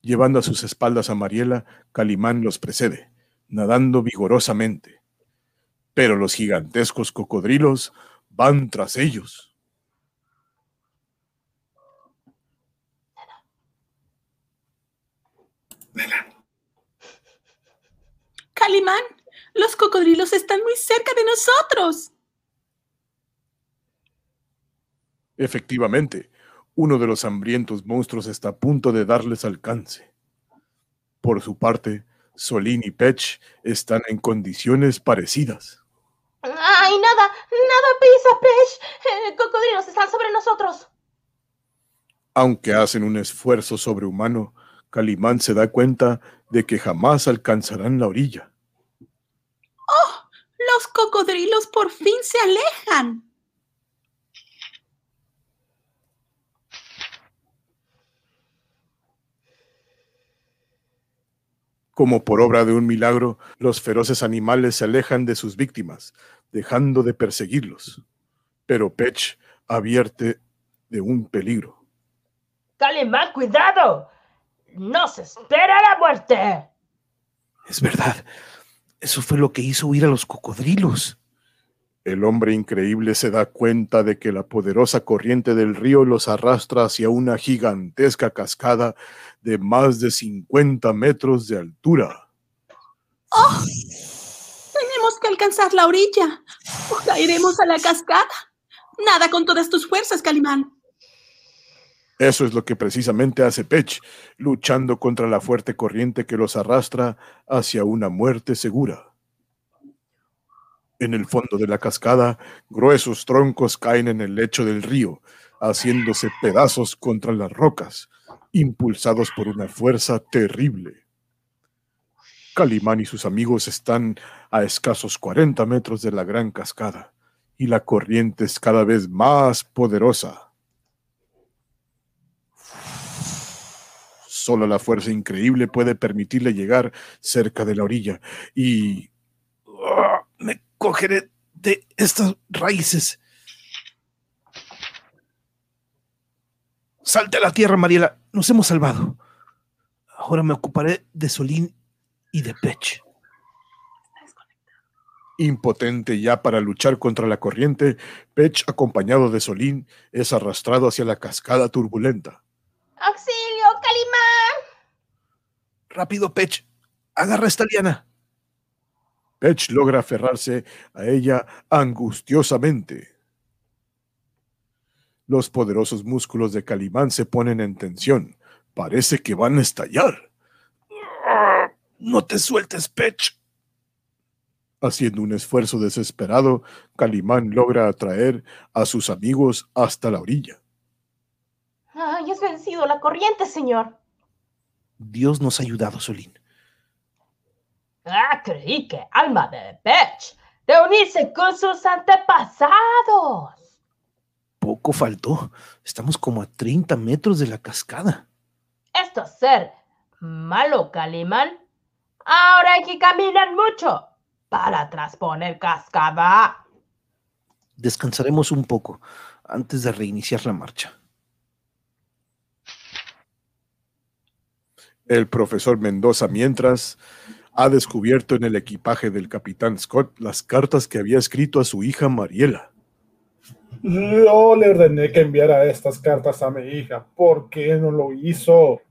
[SPEAKER 6] Llevando a sus espaldas a Mariela, Calimán los precede, nadando vigorosamente. Pero los gigantescos cocodrilos van tras ellos.
[SPEAKER 4] Calimán, los cocodrilos están muy cerca de nosotros.
[SPEAKER 6] Efectivamente, uno de los hambrientos monstruos está a punto de darles alcance. Por su parte, Solín y Pech están en condiciones parecidas.
[SPEAKER 5] ¡Ay, nada! ¡Nada pisa, Pesh! Eh, ¡Cocodrilos están sobre nosotros!
[SPEAKER 6] Aunque hacen un esfuerzo sobrehumano, Calimán se da cuenta de que jamás alcanzarán la orilla.
[SPEAKER 4] Los cocodrilos por fin se alejan.
[SPEAKER 6] Como por obra de un milagro, los feroces animales se alejan de sus víctimas, dejando de perseguirlos. Pero Pech advierte de un peligro.
[SPEAKER 5] ¡Calimán, cuidado! ¡Nos espera la muerte!
[SPEAKER 1] Es verdad. Eso fue lo que hizo huir a los cocodrilos.
[SPEAKER 6] El hombre increíble se da cuenta de que la poderosa corriente del río los arrastra hacia una gigantesca cascada de más de 50 metros de altura.
[SPEAKER 4] Tenemos que alcanzar la orilla o caeremos a la cascada. Nada con todas tus fuerzas, Calimán.
[SPEAKER 6] Eso es lo que precisamente hace Pech, luchando contra la fuerte corriente que los arrastra hacia una muerte segura. En el fondo de la cascada, gruesos troncos caen en el lecho del río, haciéndose pedazos contra las rocas, impulsados por una fuerza terrible. Calimán y sus amigos están a escasos 40 metros de la gran cascada, y la corriente es cada vez más poderosa. Solo la fuerza increíble puede permitirle llegar cerca de la orilla y ¡ah! me cogeré de estas raíces. Salte a la tierra, Mariela. Nos hemos salvado. Ahora me ocuparé de Solín y de Pech. Impotente ya para luchar contra la corriente, Pech, acompañado de Solín, es arrastrado hacia la cascada turbulenta.
[SPEAKER 5] ¡Auxilio, Calimán!
[SPEAKER 6] Rápido, Pech. Agarra esta liana. Pech logra aferrarse a ella angustiosamente. Los poderosos músculos de Calimán se ponen en tensión. Parece que van a estallar. No te sueltes, Pech. Haciendo un esfuerzo desesperado, Calimán logra atraer a sus amigos hasta la orilla.
[SPEAKER 5] ¡Ay, has vencido la corriente, señor!
[SPEAKER 1] Dios nos ha ayudado, Solín.
[SPEAKER 5] Ah, creí que alma de Pech de unirse con sus antepasados.
[SPEAKER 1] Poco faltó. Estamos como a 30 metros de la cascada.
[SPEAKER 5] Esto es ser malo, Calimán. Ahora hay que caminar mucho para trasponer cascada.
[SPEAKER 1] Descansaremos un poco antes de reiniciar la marcha.
[SPEAKER 6] El profesor Mendoza, mientras, ha descubierto en el equipaje del capitán Scott las cartas que había escrito a su hija Mariela.
[SPEAKER 3] Yo le ordené que enviara estas cartas a mi hija. ¿Por qué no lo hizo?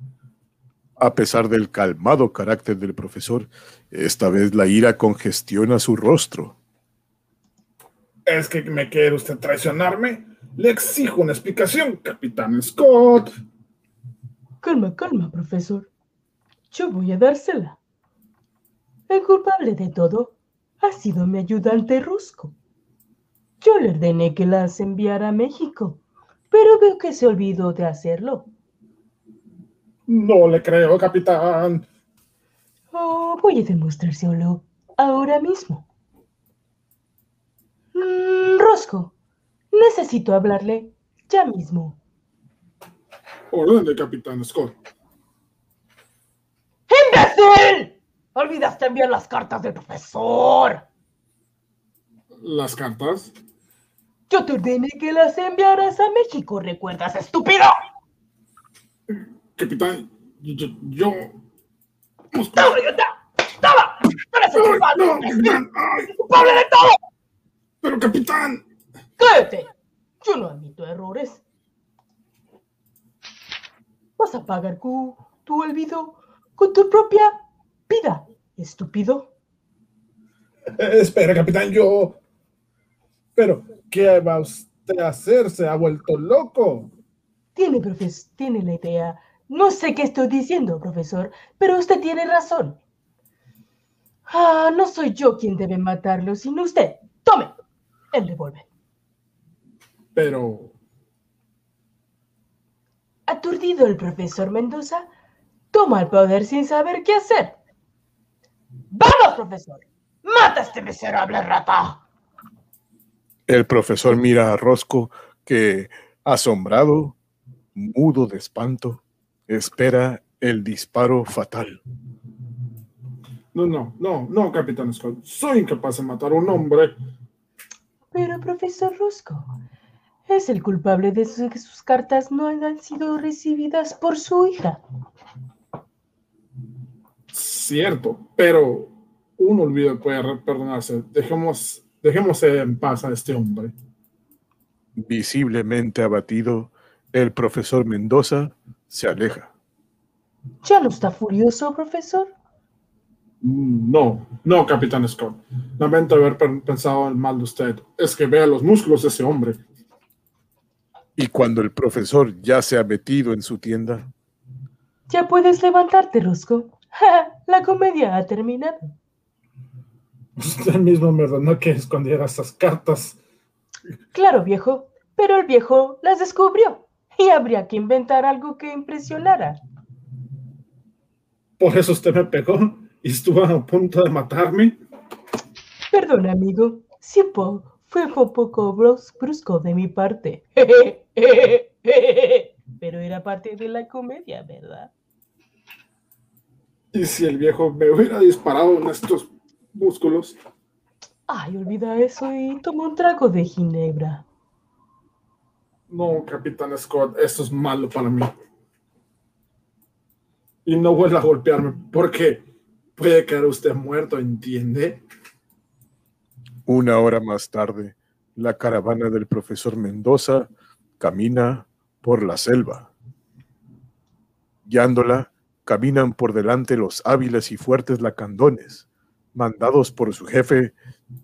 [SPEAKER 6] A pesar del calmado carácter del profesor, esta vez la ira congestiona su rostro.
[SPEAKER 3] ¿Es que me quiere usted traicionarme? Le exijo una explicación, capitán Scott.
[SPEAKER 2] Calma, calma, profesor. Yo voy a dársela. El culpable de todo ha sido mi ayudante Rusco. Yo le ordené que las enviara a México, pero veo que se olvidó de hacerlo.
[SPEAKER 3] No le creo, capitán.
[SPEAKER 2] Oh, voy a demostrárselo ahora mismo. Mm, Rosco, necesito hablarle ya mismo.
[SPEAKER 3] Orden de capitán Scott.
[SPEAKER 5] ¡Imbécil! Olvidaste enviar las cartas del profesor.
[SPEAKER 3] ¿Las cartas?
[SPEAKER 2] Yo te ordené que las enviaras a México, ¿recuerdas, estúpido?
[SPEAKER 3] Capitán, yo... yo...
[SPEAKER 5] ¡Toma! ¡Toma! ¡Tú eres el
[SPEAKER 3] ¡Ay,
[SPEAKER 5] culpable!
[SPEAKER 3] no.
[SPEAKER 5] ¡Culpable de todo!
[SPEAKER 3] ¡Pero, capitán!
[SPEAKER 5] ¡Cállate! Yo no admito errores.
[SPEAKER 2] Vas a pagar tu olvido con tu propia vida, estúpido.
[SPEAKER 3] Eh, espera, capitán, yo... Pero, ¿qué va usted a hacer? ¿Se ha vuelto loco?
[SPEAKER 2] Tiene, profes, tiene la idea. No sé qué estoy diciendo, profesor, pero usted tiene razón. Ah, no soy yo quien debe matarlo, sino usted. Tome el revólver.
[SPEAKER 3] Pero...
[SPEAKER 2] Aturdido el profesor Mendoza, toma el poder sin saber qué hacer.
[SPEAKER 5] ¡Vamos, profesor! ¡Mata a este miserable rata!
[SPEAKER 6] El profesor mira a Rosco que, asombrado, mudo de espanto, espera el disparo fatal.
[SPEAKER 3] No, no, no, no, capitán Scott. Soy incapaz de matar a un hombre.
[SPEAKER 2] Pero, profesor Rosco, es el culpable de que sus cartas no hayan sido recibidas por su hija.
[SPEAKER 3] Cierto, pero un olvido puede perdonarse. Dejemos, dejemos en paz a este hombre.
[SPEAKER 6] Visiblemente abatido, el profesor Mendoza se aleja.
[SPEAKER 2] ¿Ya no está furioso, profesor?
[SPEAKER 3] Mm, No, no, Capitán Scott. Lamento haber pen- pensado en mal de usted. Es que vea los músculos de ese hombre.
[SPEAKER 6] Y cuando el profesor ya se ha metido en su tienda,
[SPEAKER 5] Ya puedes levantarte, Rosco. Ja, la comedia ha terminado.
[SPEAKER 3] Usted mismo me ordenó que escondiera esas cartas.
[SPEAKER 5] Claro, viejo, pero el viejo las descubrió y habría que inventar algo que impresionara.
[SPEAKER 3] Por eso usted me pegó y estuvo a punto de matarme.
[SPEAKER 5] Perdón, amigo, po- fue un poco brus- brusco de mi parte. Pero era parte de la comedia, ¿verdad?
[SPEAKER 3] Y si el viejo me hubiera disparado en estos músculos.
[SPEAKER 5] Ay, olvida eso y toma un trago de ginebra.
[SPEAKER 3] No, Capitán Scott, esto es malo para mí. Y no vuelva a golpearme porque puede quedar usted muerto, ¿entiende?
[SPEAKER 6] una hora más tarde, la caravana del profesor Mendoza camina por la selva. Guiándola, caminan por delante los hábiles y fuertes lacandones, mandados por su jefe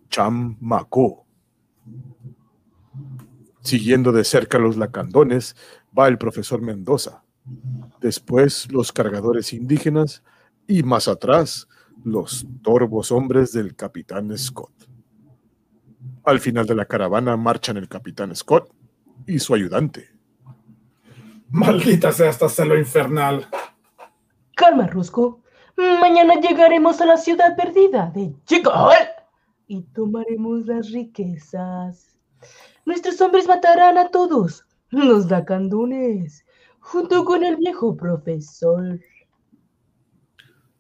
[SPEAKER 6] Cham Macó. Siguiendo de cerca los lacandones va el profesor Mendoza, después los cargadores indígenas y más atrás los torvos hombres del capitán Scott. Al final de la caravana marchan el capitán Scott y su ayudante.
[SPEAKER 3] Maldita sea esta celo infernal.
[SPEAKER 5] Calma, Rosco. Mañana llegaremos a la ciudad perdida de Chicol y tomaremos las riquezas. Nuestros hombres matarán a todos, los dacandones, junto con el viejo profesor.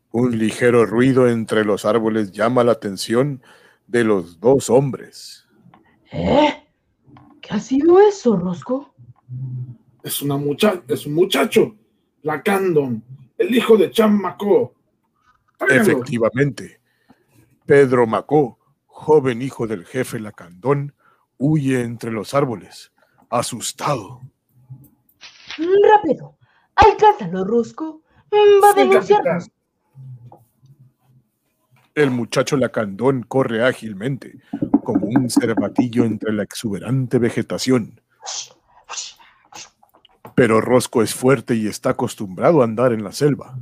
[SPEAKER 6] Un ligero ruido entre los árboles llama la atención de los dos hombres.
[SPEAKER 5] ¿Eh? ¿Qué ha sido eso, Rosco?
[SPEAKER 3] Es, una mucha es un muchacho, Lacandon, el hijo de Cham Macó.
[SPEAKER 6] Efectivamente, Pedro Macó, joven hijo del jefe Lacandón, huye entre los árboles, asustado.
[SPEAKER 5] Rápido, alcánzalo, Rosco. Va a
[SPEAKER 3] Sí,
[SPEAKER 5] denunciarnos.
[SPEAKER 6] El muchacho Lacandón corre ágilmente, como un cervatillo entre la exuberante vegetación. Pero Rosco es fuerte y está acostumbrado a andar en la selva.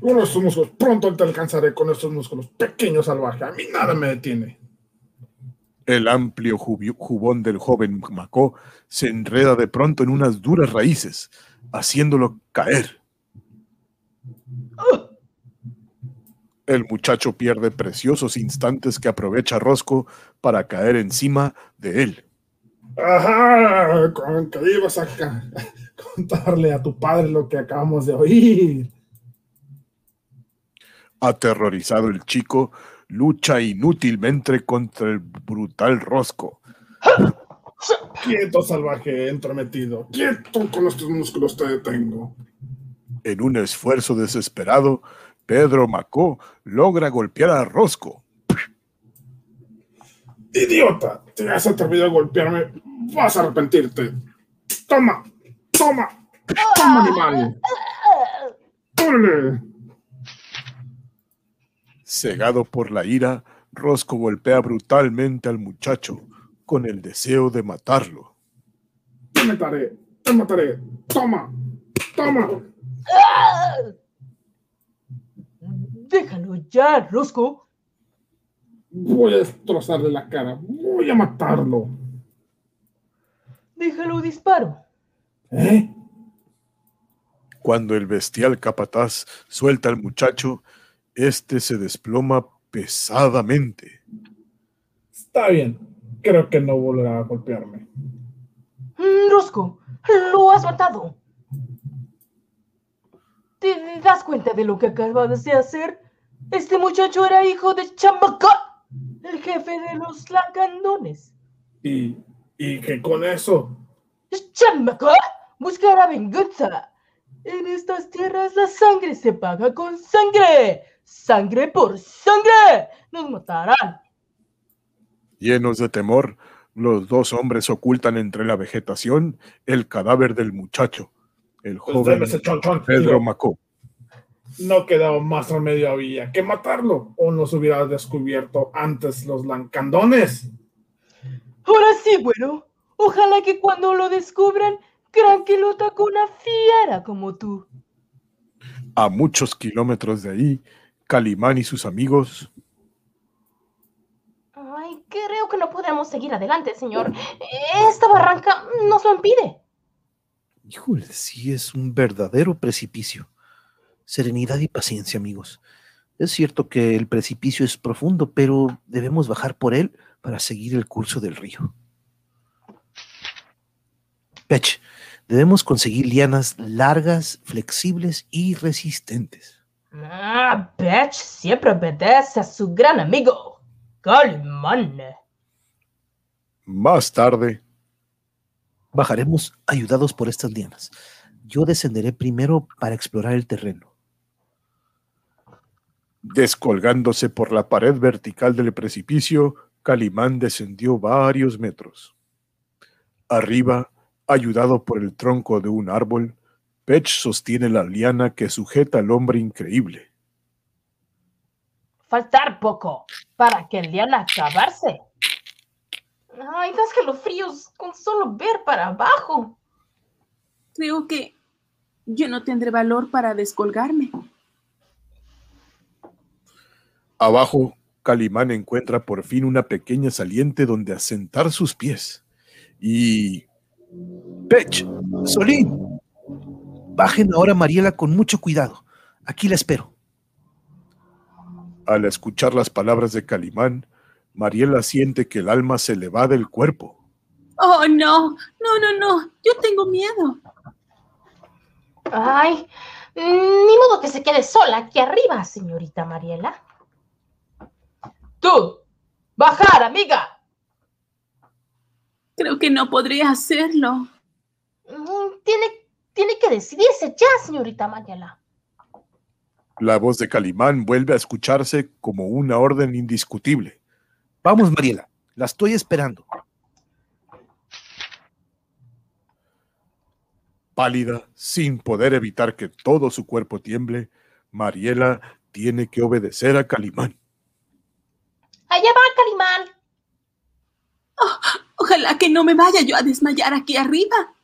[SPEAKER 3] Con estos músculos, pronto te alcanzaré con estos músculos. Pequeño salvaje, a mí nada me detiene.
[SPEAKER 6] El amplio jubón del joven Macó se enreda de pronto en unas duras raíces, haciéndolo caer. El muchacho pierde preciosos instantes que aprovecha Rosco para caer encima de él.
[SPEAKER 3] Ajá, con que ibas a contarle a tu padre lo que acabamos de oír.
[SPEAKER 6] Aterrorizado el chico lucha inútilmente contra el brutal Rosco.
[SPEAKER 3] Quieto, salvaje entrometido. Quieto, con estos músculos te detengo.
[SPEAKER 6] En un esfuerzo desesperado, Pedro Macó logra golpear a Rosco.
[SPEAKER 3] Idiota, te has atrevido a golpearme. Vas a arrepentirte. Toma, toma, toma, animal. ¡Órale!
[SPEAKER 6] Cegado por la ira, Rosco golpea brutalmente al muchacho con el deseo de matarlo.
[SPEAKER 3] Te mataré, te mataré. Toma, toma.
[SPEAKER 5] Déjalo ya, Rosco.
[SPEAKER 3] Voy a destrozarle la cara. Voy a matarlo.
[SPEAKER 5] Déjalo disparo.
[SPEAKER 3] ¿Eh?
[SPEAKER 6] Cuando el bestial capataz suelta al muchacho, este se desploma pesadamente.
[SPEAKER 3] Está bien. Creo que no volverá a golpearme.
[SPEAKER 5] Mm, Rosco, lo has matado. ¿Te das cuenta de lo que acabas de hacer? Este muchacho era hijo de Chamacá, el jefe de los lacandones.
[SPEAKER 3] Y, y que con eso.
[SPEAKER 5] Chamacá buscará venganza. En estas tierras la sangre se paga con sangre. Sangre por sangre. Nos matarán.
[SPEAKER 6] Llenos de temor, los dos hombres ocultan entre la vegetación el cadáver del muchacho, el
[SPEAKER 3] Pues
[SPEAKER 6] joven. Pedro Macó.
[SPEAKER 3] No quedaba más remedio había que matarlo o nos hubiera descubierto antes los lancandones.
[SPEAKER 2] Ahora sí, bueno. Ojalá que cuando lo descubran, crean que lo atacó una fiera como tú.
[SPEAKER 6] A muchos kilómetros de ahí, Calimán y sus amigos
[SPEAKER 5] Ay, creo que no podremos seguir adelante, señor. Esta barranca nos lo impide.
[SPEAKER 1] Híjole, sí es un verdadero precipicio. Serenidad y paciencia, amigos. Es cierto que el precipicio es profundo, pero debemos bajar por él para seguir el curso del río. Pech, debemos conseguir lianas largas, flexibles y resistentes.
[SPEAKER 5] Ah, Betch siempre obedece a su gran amigo, Calimán.
[SPEAKER 6] más tarde,
[SPEAKER 1] Bajaremos ayudados por estas lianas. Yo descenderé primero para explorar el terreno.
[SPEAKER 6] Descolgándose por la pared vertical del precipicio, Calimán descendió varios metros. Arriba, ayudado por el tronco de un árbol, Pech sostiene la liana que sujeta al hombre increíble.
[SPEAKER 5] Faltar poco para que el día acabarse. Ay, das que los fríos con solo ver para abajo.
[SPEAKER 4] Creo que yo no tendré valor para descolgarme.
[SPEAKER 6] Abajo, Calimán encuentra por fin una pequeña saliente donde asentar sus pies. Y
[SPEAKER 1] Pech, Solín, bajen ahora Mariela con mucho cuidado. Aquí la espero.
[SPEAKER 6] al escuchar las palabras de Calimán, Mariela siente que el alma se le va del cuerpo.
[SPEAKER 4] Oh, no, no, no, no, yo tengo miedo.
[SPEAKER 5] Ay, ni modo que se quede sola aquí arriba, señorita Mariela.
[SPEAKER 2] Tú, bajar, amiga.
[SPEAKER 4] Creo que no podré hacerlo.
[SPEAKER 5] Tiene, tiene que decidirse ya, señorita Mariela.
[SPEAKER 6] La voz de Calimán vuelve a escucharse como una orden indiscutible.
[SPEAKER 1] Vamos, Mariela, la estoy esperando.
[SPEAKER 6] Pálida, sin poder evitar que todo su cuerpo tiemble, Mariela tiene que obedecer a Calimán.
[SPEAKER 5] Allá va, Calimán.
[SPEAKER 4] Ojalá que no me vaya yo a desmayar aquí arriba.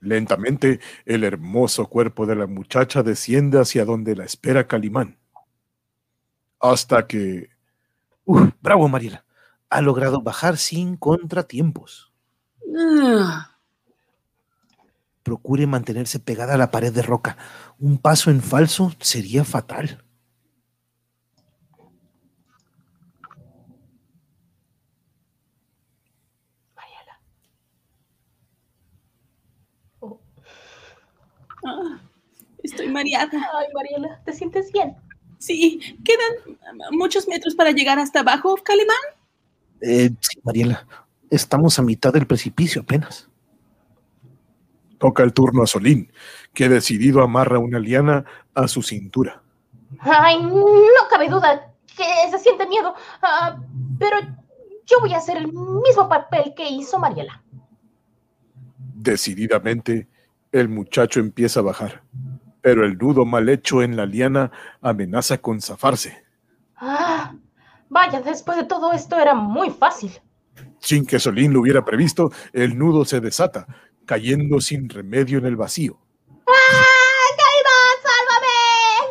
[SPEAKER 6] Lentamente, el hermoso cuerpo de la muchacha desciende hacia donde la espera Calimán. Hasta que
[SPEAKER 1] Uf, bravo, Mariela. Ha logrado bajar sin contratiempos.
[SPEAKER 4] Ah,
[SPEAKER 1] Procure mantenerse pegada a la pared de roca. Un paso en falso sería fatal.
[SPEAKER 4] Ah, estoy mareada.
[SPEAKER 5] Ay, Mariela, ¿te sientes bien?
[SPEAKER 4] Sí, quedan muchos metros para llegar hasta abajo, Calimán.
[SPEAKER 1] Eh, sí, Mariela. Estamos a mitad del precipicio apenas.
[SPEAKER 6] toca el turno a Solín, que decidido amarra una liana a su cintura.
[SPEAKER 5] Ay, no cabe duda que se siente miedo, ah, pero yo voy a hacer el mismo papel que hizo Mariela.
[SPEAKER 6] Decididamente, el muchacho empieza a bajar, pero el nudo mal hecho en la liana amenaza con zafarse.
[SPEAKER 5] Ah, vaya, después de todo esto era muy fácil.
[SPEAKER 6] Sin que Solín lo hubiera previsto, el nudo se desata, cayendo sin remedio en el vacío.
[SPEAKER 5] ¡Ah, Calimán,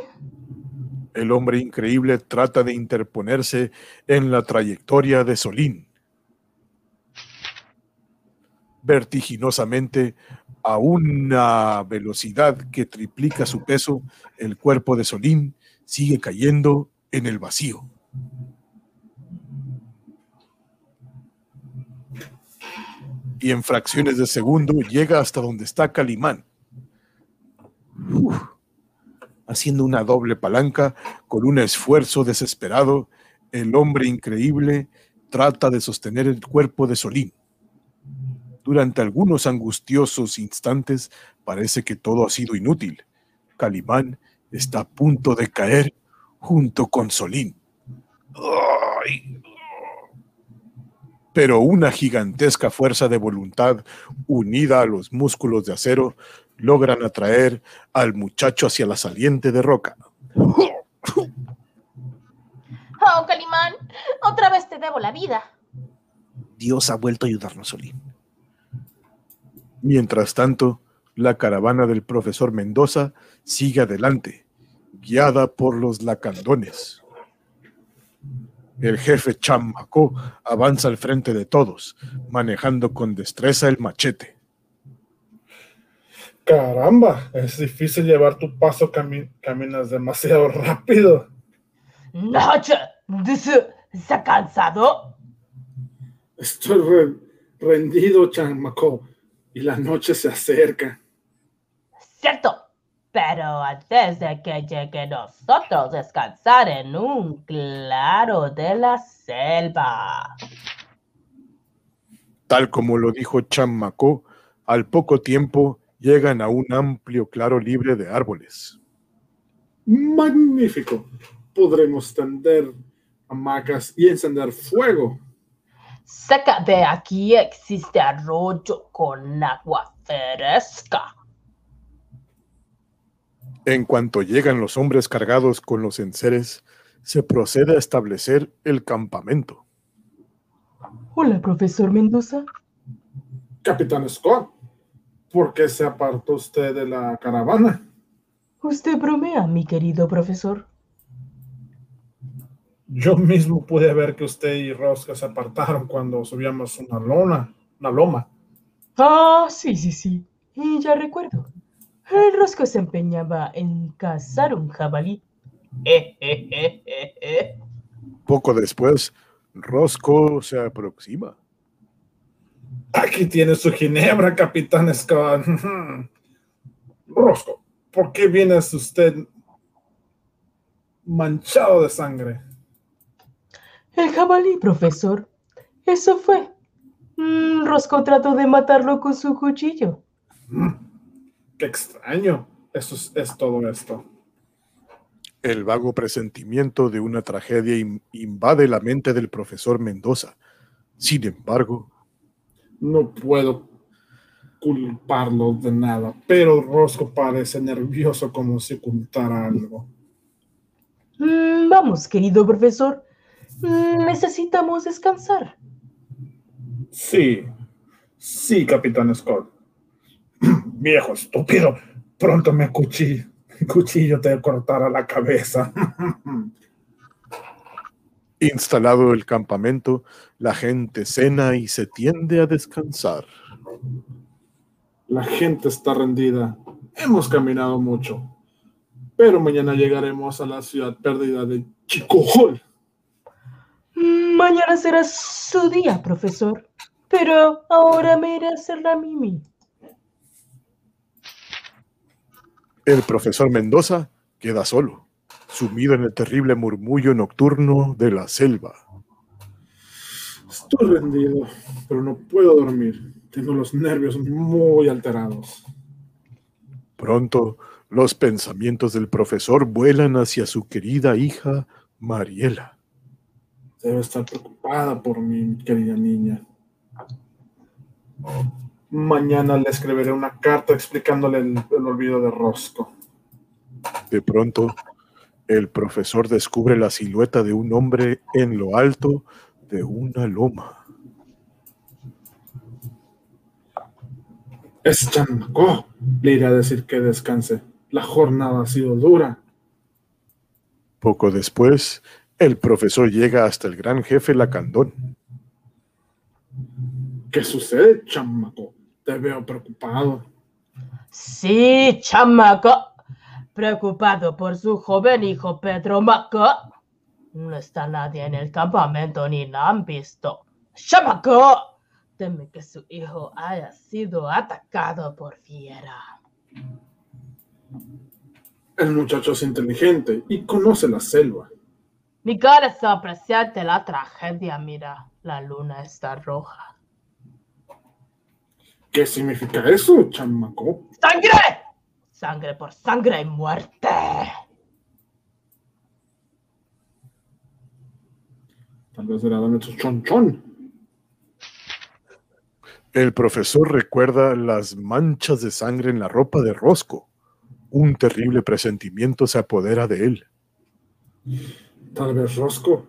[SPEAKER 5] sálvame!
[SPEAKER 6] El hombre increíble trata de interponerse en la trayectoria de Solín. Vertiginosamente, a una velocidad que triplica su peso, el cuerpo de Solín sigue cayendo en el vacío. Y en fracciones de segundo llega hasta donde está Calimán. Haciendo una doble palanca, con un esfuerzo desesperado, el hombre increíble trata de sostener el cuerpo de Solín. Durante algunos angustiosos instantes parece que todo ha sido inútil. Calimán está a punto de caer junto con Solín. ¡Ay! Pero una gigantesca fuerza de voluntad unida a los músculos de acero logran atraer al muchacho hacia la saliente de roca.
[SPEAKER 5] Oh, Calimán, otra vez te debo la vida.
[SPEAKER 1] Dios ha vuelto a ayudarnos, Solín.
[SPEAKER 6] Mientras tanto, la caravana del profesor Mendoza sigue adelante, guiada por los lacandones. El jefe Chamacó avanza al frente de todos, manejando con destreza el machete.
[SPEAKER 3] Caramba, es difícil llevar tu paso, cami- caminas demasiado rápido.
[SPEAKER 5] Noche, dice, ¿se ha cansado?
[SPEAKER 3] Estoy re- rendido, Chamaco, y la noche se acerca.
[SPEAKER 5] Cierto, pero antes de que llegue nosotros descansar en un claro de la selva.
[SPEAKER 6] Tal como lo dijo Chamacó, al poco tiempo llegan a un amplio claro libre de árboles.
[SPEAKER 3] Magnífico. Podremos tender hamacas y encender fuego.
[SPEAKER 5] Cerca de aquí existe arroyo con agua fresca.
[SPEAKER 6] En cuanto llegan los hombres cargados con los enseres, se procede a establecer el campamento.
[SPEAKER 2] Hola, profesor Mendoza.
[SPEAKER 3] Capitán Scott, ¿por qué se apartó usted de la caravana?
[SPEAKER 2] Usted bromea, mi querido profesor.
[SPEAKER 3] Yo mismo pude ver que usted y Rosca se apartaron cuando subíamos una lona, una loma.
[SPEAKER 2] Ah, sí, sí, sí. Y ya recuerdo. El rosco se empeñaba en cazar un jabalí.
[SPEAKER 6] Poco después, Rosco se aproxima.
[SPEAKER 3] Aquí tiene su ginebra, Capitán Scott. Rosco, ¿por qué viene usted manchado de sangre?
[SPEAKER 2] El jabalí, profesor. Eso fue. Mm, Rosco trató de matarlo con su cuchillo.
[SPEAKER 3] Mm, Qué extraño. Eso es, es todo esto.
[SPEAKER 6] El vago presentimiento de una tragedia in- invade la mente del profesor Mendoza. Sin embargo,
[SPEAKER 3] No puedo culparlo de nada, pero Rosco parece nervioso como si ocultara algo.
[SPEAKER 2] Mm, vamos, querido profesor. Mm, necesitamos descansar.
[SPEAKER 3] Sí, sí, Capitán Scott. Viejo estúpido, pronto me cuchillo, cuchillo te cortará la cabeza.
[SPEAKER 6] instalado el campamento, la gente cena y se tiende a descansar.
[SPEAKER 3] La gente está rendida. Hemos caminado mucho, pero mañana llegaremos a la ciudad perdida de Chicojol.
[SPEAKER 2] Mañana será su día, profesor. Pero ahora me iré a hacer la mimi.
[SPEAKER 6] El profesor Mendoza queda solo, sumido en el terrible murmullo nocturno de la selva.
[SPEAKER 3] Estoy rendido, pero no puedo dormir. Tengo los nervios muy alterados.
[SPEAKER 6] Pronto, los pensamientos del profesor vuelan hacia su querida hija Mariela.
[SPEAKER 3] Debe estar preocupada por mí, mi querida niña. Mañana le escribiré una carta explicándole el, el olvido de Rosco.
[SPEAKER 6] De pronto, el profesor descubre la silueta de un hombre en lo alto de una loma.
[SPEAKER 3] Es Chamaco. Le iré a decir que descanse. La jornada ha sido dura.
[SPEAKER 6] Poco después, el profesor llega hasta el gran jefe Lacandón.
[SPEAKER 3] ¿Qué sucede, Chamaco? Te veo preocupado.
[SPEAKER 5] Sí, chamaco. Preocupado por su joven hijo Pedro Maco. No está nadie en el campamento ni la han visto. Chamaco. Teme que su hijo haya sido atacado por fiera.
[SPEAKER 3] El muchacho es inteligente y conoce la selva.
[SPEAKER 5] Mi corazón presiente la tragedia. Mira, la luna está roja.
[SPEAKER 3] ¿Qué significa eso, Chamaco?
[SPEAKER 5] ¡Sangre! Sangre por sangre y muerte.
[SPEAKER 3] Tal vez era de nuestro chonchón.
[SPEAKER 6] El profesor recuerda las manchas de sangre en la ropa de Rosco. Un terrible presentimiento se apodera de él.
[SPEAKER 3] Tal vez Rosco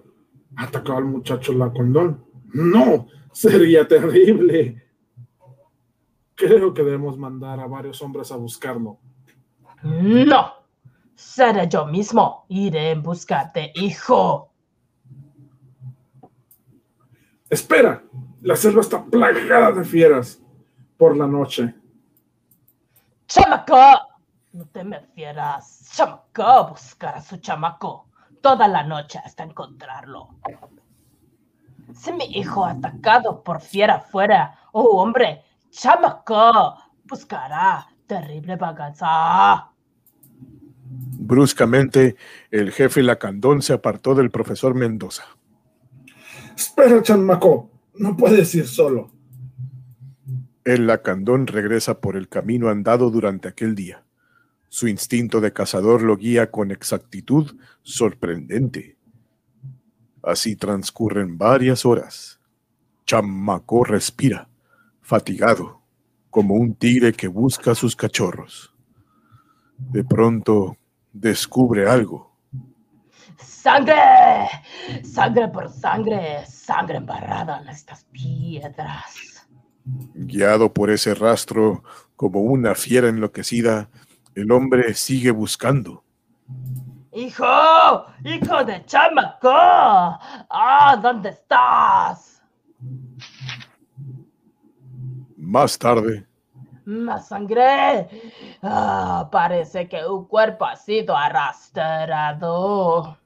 [SPEAKER 3] atacó al muchacho Lacondón. No, sería terrible. Creo que debemos mandar a varios hombres a buscarlo.
[SPEAKER 5] No. Seré yo mismo. Iré en buscarte, hijo.
[SPEAKER 3] Espera, la selva está plagada de fieras por la noche.
[SPEAKER 5] ¡Chamaco! No te me fieras. Chamaco, buscar a su chamaco toda la noche hasta encontrarlo. Si mi hijo atacado por fiera fuera, oh hombre, chamaco, buscará terrible vaganza.
[SPEAKER 6] Bruscamente, el jefe Lacandón se apartó del profesor Mendoza.
[SPEAKER 3] Espera, chamaco, no puedes ir solo.
[SPEAKER 6] El Lacandón regresa por el camino andado durante aquel día. Su instinto de cazador lo guía con exactitud sorprendente. Así transcurren varias horas. Chamacó respira, fatigado, como un tigre que busca a sus cachorros. De pronto descubre algo.
[SPEAKER 5] ¡Sangre! ¡Sangre por sangre! ¡Sangre embarrada en estas piedras!
[SPEAKER 6] Guiado por ese rastro, como una fiera enloquecida, el hombre sigue buscando.
[SPEAKER 5] ¡Hijo! ¡Hijo de chamaco! ¡Ah! ¿Dónde estás?
[SPEAKER 6] Más tarde,
[SPEAKER 5] ¡Más sangre! Ah, parece que un cuerpo ha sido arrastrado.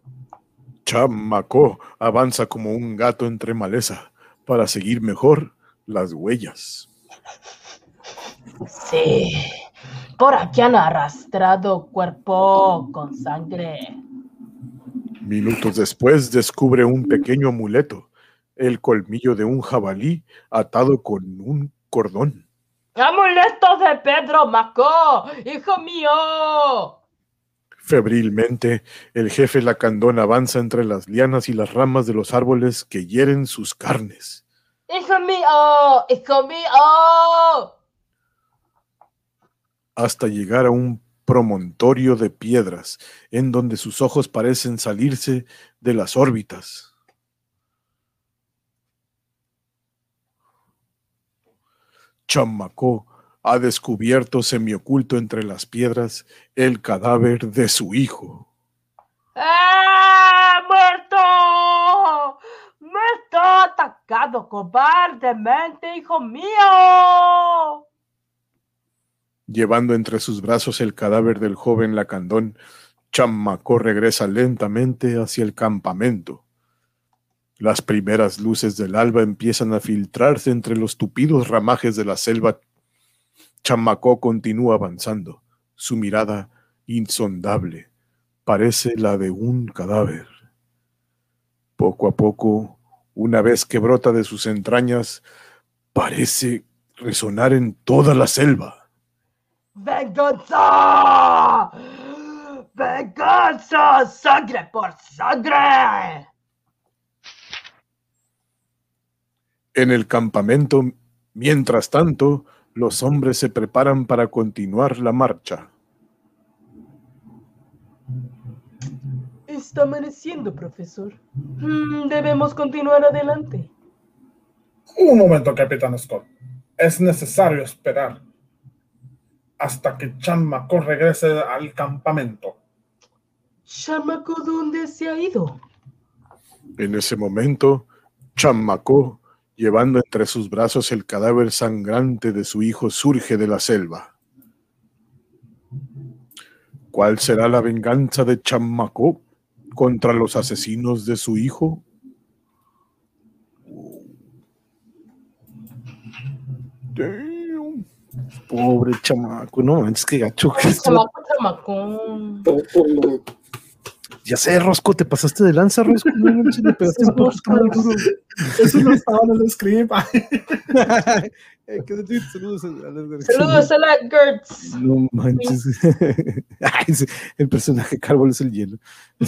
[SPEAKER 6] Chamacó avanza como un gato entre maleza para seguir mejor las huellas.
[SPEAKER 5] Sí. Por aquí han arrastrado cuerpo con sangre.
[SPEAKER 6] Minutos después descubre un pequeño amuleto, el colmillo de un jabalí atado con un cordón.
[SPEAKER 5] ¡Amuleto de Pedro Macó! ¡Hijo mío!
[SPEAKER 6] Febrilmente, el jefe Lacandón avanza entre las lianas y las ramas de los árboles que hieren sus carnes.
[SPEAKER 5] ¡Hijo mío! ¡Hijo mío!
[SPEAKER 6] Hasta llegar a un promontorio de piedras, en donde sus ojos parecen salirse de las órbitas. Chamacó ha descubierto semioculto entre las piedras el cadáver de su hijo.
[SPEAKER 5] ¡Ah! ¡Muerto! ¡Muerto! ¡Atacado cobardemente, hijo mío!
[SPEAKER 6] Llevando entre sus brazos el cadáver del joven Lacandón, Chamacó regresa lentamente hacia el campamento. Las primeras luces del alba empiezan a filtrarse entre los tupidos ramajes de la selva. Chamacó continúa avanzando, su mirada insondable parece la de un cadáver. Poco a poco, una vez que brota de sus entrañas, parece resonar en toda la selva.
[SPEAKER 5] ¡Venganza! ¡Venganza! ¡Sangre por sangre!
[SPEAKER 6] En el campamento, mientras tanto, los hombres se preparan para continuar la marcha.
[SPEAKER 2] Está amaneciendo, profesor. Mm, debemos continuar adelante.
[SPEAKER 3] Un momento, capitán Scott. Es necesario esperar hasta que Chamaco regrese al campamento.
[SPEAKER 2] ¿Chamaco dónde se ha ido?
[SPEAKER 6] En ese momento, Chamacó, llevando entre sus brazos el cadáver sangrante de su hijo, surge de la selva. ¿Cuál será la venganza de Chamacó contra los asesinos de su hijo?
[SPEAKER 1] Pobre chamaco, no manches, que gacho. que
[SPEAKER 5] Chamaco, chamacón.
[SPEAKER 1] Ya sé, Rosco, te pasaste de lanza, Rosco. No manches, le pegaste un muy duro.
[SPEAKER 3] Eso no estaba en el script.
[SPEAKER 1] Saludos a, a
[SPEAKER 5] a la Gertz.
[SPEAKER 1] No manches. Ay, ese- el personaje Carbol es el hielo.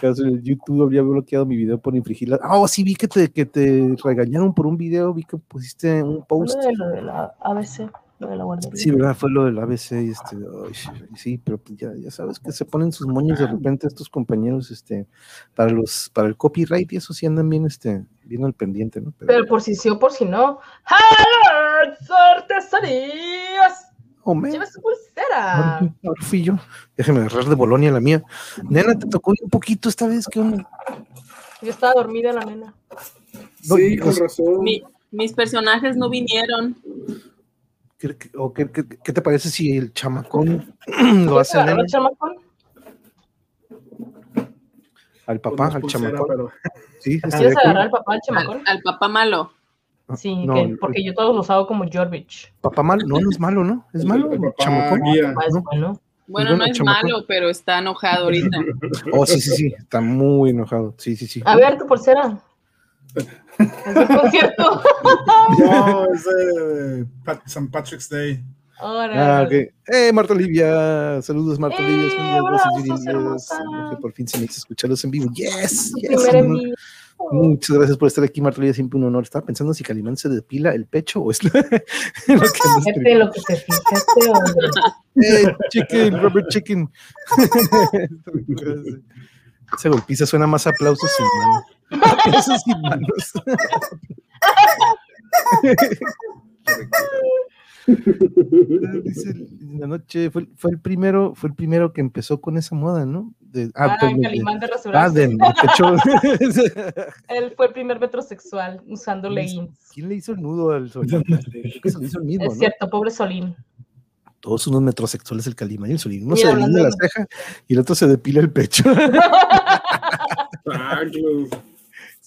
[SPEAKER 1] Caso, el YouTube había bloqueado mi video por infringir la. Ah, oh, sí, vi que te, que te regañaron por un video. Vi que pusiste un post.
[SPEAKER 5] Lo de, lo de la guardería.
[SPEAKER 1] Sí, ¿verdad? Fue lo del ABC y este. sí, pero pues ya, ya sabes que se ponen sus moños de repente estos compañeros, este, para los, para el copyright y eso sí andan bien, este, bien al pendiente, ¿no? Pero,
[SPEAKER 5] Pero por si sí o por si no. ¡Harrods Artesanías!
[SPEAKER 1] oh.
[SPEAKER 5] Lleva su pulsera.
[SPEAKER 1] Ahora, ahora fui yo. Déjame agarrar de Bolonia la mía. Nena, te tocó un poquito esta vez que un.
[SPEAKER 5] Yo estaba dormida la nena.
[SPEAKER 1] No,
[SPEAKER 3] Sí, con razón.
[SPEAKER 2] Mi- mis personajes no vinieron.
[SPEAKER 1] ¿Qué, qué- o qué- qué- qué te parece si el chamacón lo
[SPEAKER 5] ¿Quieres
[SPEAKER 1] hace
[SPEAKER 5] el chamacón?
[SPEAKER 1] al
[SPEAKER 3] Con
[SPEAKER 1] papá, al
[SPEAKER 3] pulsera,
[SPEAKER 1] chamacón?
[SPEAKER 3] pero-
[SPEAKER 1] Sí,
[SPEAKER 5] ¿Quieres agarrar al papá al
[SPEAKER 2] Al,
[SPEAKER 5] chamacón?
[SPEAKER 2] al papá malo.
[SPEAKER 5] Sí,
[SPEAKER 1] No,
[SPEAKER 5] que-
[SPEAKER 1] el-
[SPEAKER 5] porque yo todos los hago como Jorvich.
[SPEAKER 1] Papá malo, no, no es malo, ¿no? Es malo,
[SPEAKER 3] el
[SPEAKER 1] chamacón.
[SPEAKER 3] guía.
[SPEAKER 5] Ah, es
[SPEAKER 1] ¿no?
[SPEAKER 5] bueno.
[SPEAKER 2] Bueno,
[SPEAKER 1] bueno,
[SPEAKER 2] no es
[SPEAKER 1] chamacón.
[SPEAKER 2] malo, pero está enojado ahorita.
[SPEAKER 1] Oh, sí, sí, sí, está muy enojado. Sí, sí, sí.
[SPEAKER 5] A ver, tu pulsera. Concierto.
[SPEAKER 3] No, es de Pat- St. Patrick's Day.
[SPEAKER 5] Ahora.
[SPEAKER 1] Ah. Eh, Marta Olivia, saludos Marta
[SPEAKER 5] Eh,
[SPEAKER 1] Olivia. Que por fin se me hizo escucharlos en vivo. Yes. Muchas gracias por estar aquí, Marta Olivia, siempre un honor. Estaba pensando si Calimán se depila el pecho o es lo, que
[SPEAKER 5] lo te fijaste, hombre.
[SPEAKER 1] Eh, chicken, Robert Chicken. Esa golpiza suena más aplausos sin Dice, en la noche fue, fue el primero, fue el primero que empezó con esa moda, ¿no? De,
[SPEAKER 5] Ah,
[SPEAKER 1] perdón, de-
[SPEAKER 5] Calimán de
[SPEAKER 1] ah, pecho.
[SPEAKER 5] Él fue el primer metrosexual usando leggings.
[SPEAKER 1] ¿Quién le hizo el nudo al Solín? Creo que se lo hizo el mismo,
[SPEAKER 5] Es
[SPEAKER 1] ¿no?
[SPEAKER 5] cierto, pobre Solín.
[SPEAKER 1] Todos unos metrosexuales, el Calimán y el Solín. Uno
[SPEAKER 5] Mira,
[SPEAKER 1] se delinea la ceja y el otro se depila el pecho.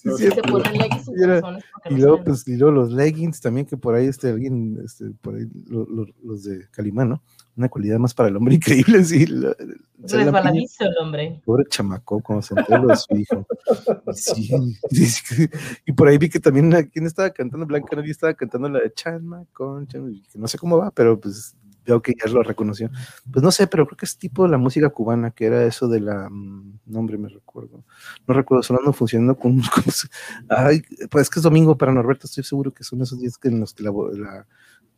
[SPEAKER 3] Tranquilos.
[SPEAKER 1] Sí,
[SPEAKER 3] No,
[SPEAKER 1] sí,
[SPEAKER 5] Se ponen leggings en
[SPEAKER 1] Y era- luego, pues, y luego los leggings también, que por ahí este, alguien, este, por ahí, lo- lo- los de Calimán, ¿no? Una cualidad más para el hombre increíble, sí. la-.
[SPEAKER 5] Resbaladizo el hombre.
[SPEAKER 1] Pobre chamacó cuando se enteró lo de su hijo. Sí, sí, sí. Y por ahí vi que también, ¿quién estaba cantando? Blanca Nelly estaba cantando la de chamacón, cham- que no sé cómo va, pero pues veo que ya lo reconoció. Pues no sé, pero creo que es tipo de la música cubana, que era eso de la, mm, nombre me recuerdo. No recuerdo, sonando funcionando con, ay, pues es que es domingo para Norberto, estoy seguro que son esos días que en los que la, la-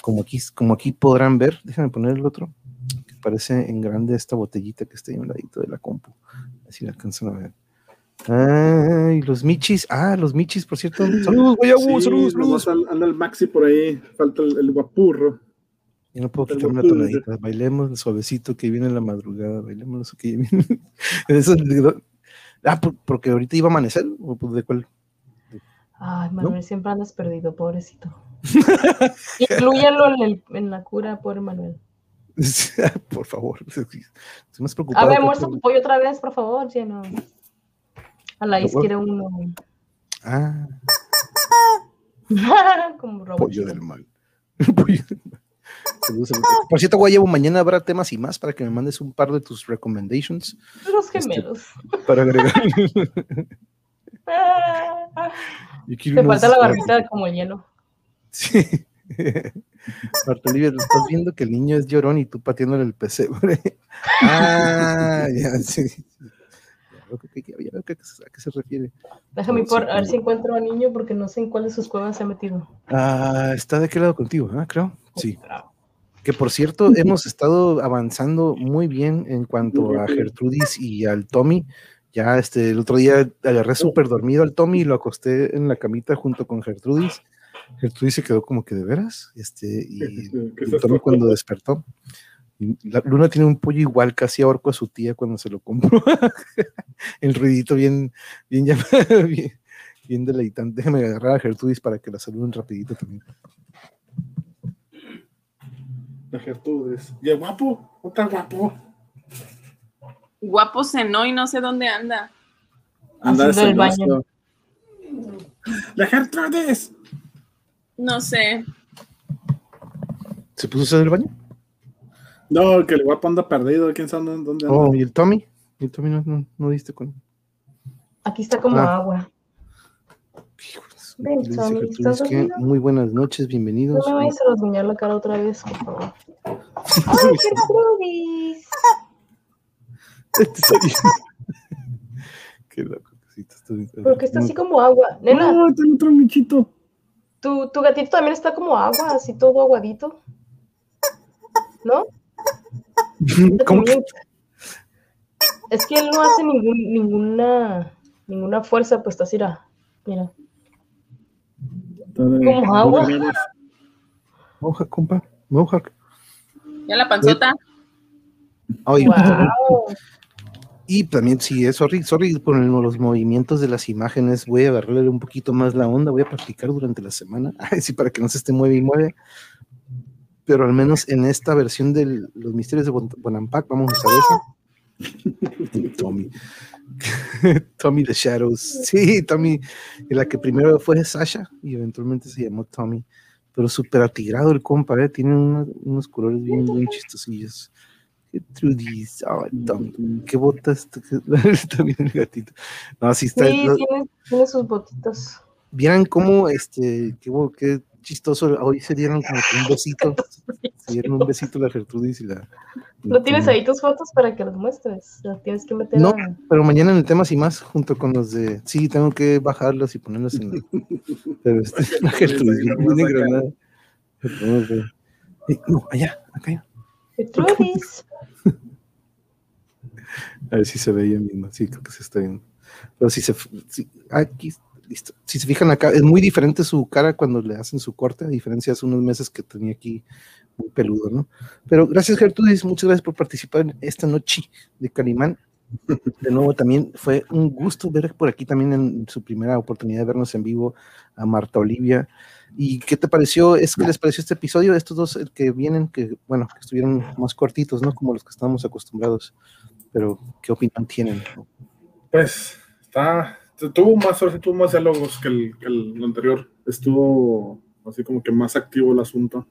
[SPEAKER 1] como aquí, como aquí podrán ver, déjame poner el otro, que parece en grande esta botellita que está ahí a un ladito de la compu. Así la alcanzan a ver. Ay, los michis. Ah, los michis, por cierto. Saludos,
[SPEAKER 3] Sí,
[SPEAKER 1] saludos, saludos.
[SPEAKER 3] an- Anda el Maxi por ahí. Falta el, el guapurro.
[SPEAKER 1] Yo no puedo quitarme una tonadita. Bailemos suavecito que viene la madrugada. Bailemos lo que viene. Eso es de- ah, por- porque ahorita iba a amanecer. ¿o pues de cuál?
[SPEAKER 5] Ay, Manuel, siempre andas perdido, pobrecito. Inclúyalo en, el- en la cura, pobre Manuel.
[SPEAKER 1] por favor. Estoy más preocupado.
[SPEAKER 5] A ver, muestra tu pollo otra vez, por favor, lleno. A la izquierda uno.
[SPEAKER 1] Ah,
[SPEAKER 5] Como robot.
[SPEAKER 1] pollo del mal. Pollo del mal. Saludos, saludos. Por cierto, Guayabu, mañana habrá temas y más para que me mandes un par de tus recommendations
[SPEAKER 5] Los gemelos.
[SPEAKER 1] para agregar.
[SPEAKER 5] Te
[SPEAKER 1] unos-
[SPEAKER 5] falta la barbita como el hielo.
[SPEAKER 1] Sí. Marta Olivia, lo estás viendo que el niño es llorón y tú pateándole el pesebre. ah, ya, sí. Ya veo que- que- ya veo que- a qué se refiere.
[SPEAKER 5] Déjame por, a ver si encuentro al niño porque no sé en cuál de sus cuevas se ha metido.
[SPEAKER 1] Ah, está de qué lado contigo, ah, creo. Sí. Que por cierto, hemos estado avanzando muy bien en cuanto a Gertrudis y al Tommy. Ya este, el otro día agarré súper dormido al Tommy y lo acosté en la camita junto con Gertrudis. Gertrudis se quedó como que de veras. Este, y
[SPEAKER 3] ¿Qué es
[SPEAKER 1] el Tommy cuando despertó. y La Luna tiene un pollo igual, casi ahorco a su tía cuando se lo compró. el ruidito bien, bien, llamado, bien, bien deleitante. Déjame agarrar a Gertrudis para que la saluden rapidito también.
[SPEAKER 3] La Gertrudes. Y el guapo. Otra guapo.
[SPEAKER 2] Guapo cenó y no sé dónde anda.
[SPEAKER 3] Anda
[SPEAKER 5] Haciendo el
[SPEAKER 3] celoso.
[SPEAKER 5] baño.
[SPEAKER 3] La Gertrudes.
[SPEAKER 2] No sé.
[SPEAKER 1] ¿Se puso a hacer el baño?
[SPEAKER 3] No, que el guapo anda perdido. ¿Quién sabe dónde anda?
[SPEAKER 1] Oh, ¿y el Tommy? ¿Y el Tommy no, no, no diste con
[SPEAKER 5] Aquí está como
[SPEAKER 1] Ah.
[SPEAKER 5] agua.
[SPEAKER 1] Hijo de su-
[SPEAKER 5] Ven,
[SPEAKER 1] Le dice
[SPEAKER 5] Tommy,
[SPEAKER 1] Gertrudis
[SPEAKER 5] ¿estás
[SPEAKER 1] que
[SPEAKER 5] dormido?
[SPEAKER 1] muy buenas noches,
[SPEAKER 5] No
[SPEAKER 1] bienvenidos.
[SPEAKER 5] me vayas a rasguñar la cara otra vez, por favor. ¡Ay, Gertrudis!
[SPEAKER 1] Qué loco. que sí, te estoy-
[SPEAKER 5] ¿Por qué está así como agua? Nena,
[SPEAKER 3] No, tengo otro michito.
[SPEAKER 5] ¿tu, tu gatito también está como agua, así todo aguadito. ¿No?
[SPEAKER 1] ¿Cómo que?
[SPEAKER 5] Es que él no hace ningún, ninguna, ninguna fuerza, pues está así, mira. Como agua.
[SPEAKER 1] Mohawk, compa. Mohawk.
[SPEAKER 2] ¿Ya la panzota?
[SPEAKER 1] Ay,
[SPEAKER 5] Wow.
[SPEAKER 1] Y también, sí, eh, sorry, sorry por el- los movimientos de las imágenes. Voy a agarrarle un poquito más la onda. Voy a practicar durante la semana. Sí, para que no se esté mueve y mueve. Pero al menos en esta versión de los misterios de Bon- Bonampak, vamos a usar esa. Tommy. Tommy the Shadows. Sí, Tommy. La que primero fue Sasha y eventualmente se llamó Tommy. Pero súper atigrado el compa, ¿eh? Tiene una- unos colores bien, bien chistosillos. Ay, Tommy. ¿Qué botas? También el gatito. No, sí está.
[SPEAKER 5] Sí, tiene, tiene sus botitas.
[SPEAKER 1] Vieran cómo, este, qué, qué chistoso. Hoy se dieron como que un besito. Se dieron un besito la Gertrudis y la.
[SPEAKER 5] ¿No tienes ahí tus fotos para que las muestres? Las tienes que meter
[SPEAKER 1] No.
[SPEAKER 5] a-
[SPEAKER 1] Pero mañana en el tema y más, junto con los de. Sí, tengo que bajarlos y ponerlos en la. Pero este, la Gertrudis bien bien engranada. Vamos a ver. Eh, No, allá, acá.
[SPEAKER 5] Gertrudis.
[SPEAKER 1] A ver si se ve ella misma. Sí, creo que se está viendo. Pero si se. sí, aquí, listo. Si se fijan acá, es muy diferente su cara cuando le hacen su corte, a diferencia de hace unos meses que tenía aquí muy peludo, ¿no? Pero gracias, Gertrudis. Muchas gracias por participar en esta noche de Calimán. De nuevo, también fue un gusto ver por aquí también en su primera oportunidad de vernos en vivo a Marta Olivia. ¿Y qué te pareció? ¿Es que les pareció este episodio? Estos dos el que vienen, que bueno, que estuvieron más cortitos, ¿no? Como los que estábamos acostumbrados. Pero, ¿qué opinión tienen?
[SPEAKER 3] Pues, está. Tuvo más, ahora sí tuvo más diálogos que el, que el anterior. Estuvo así como que más activo el asunto.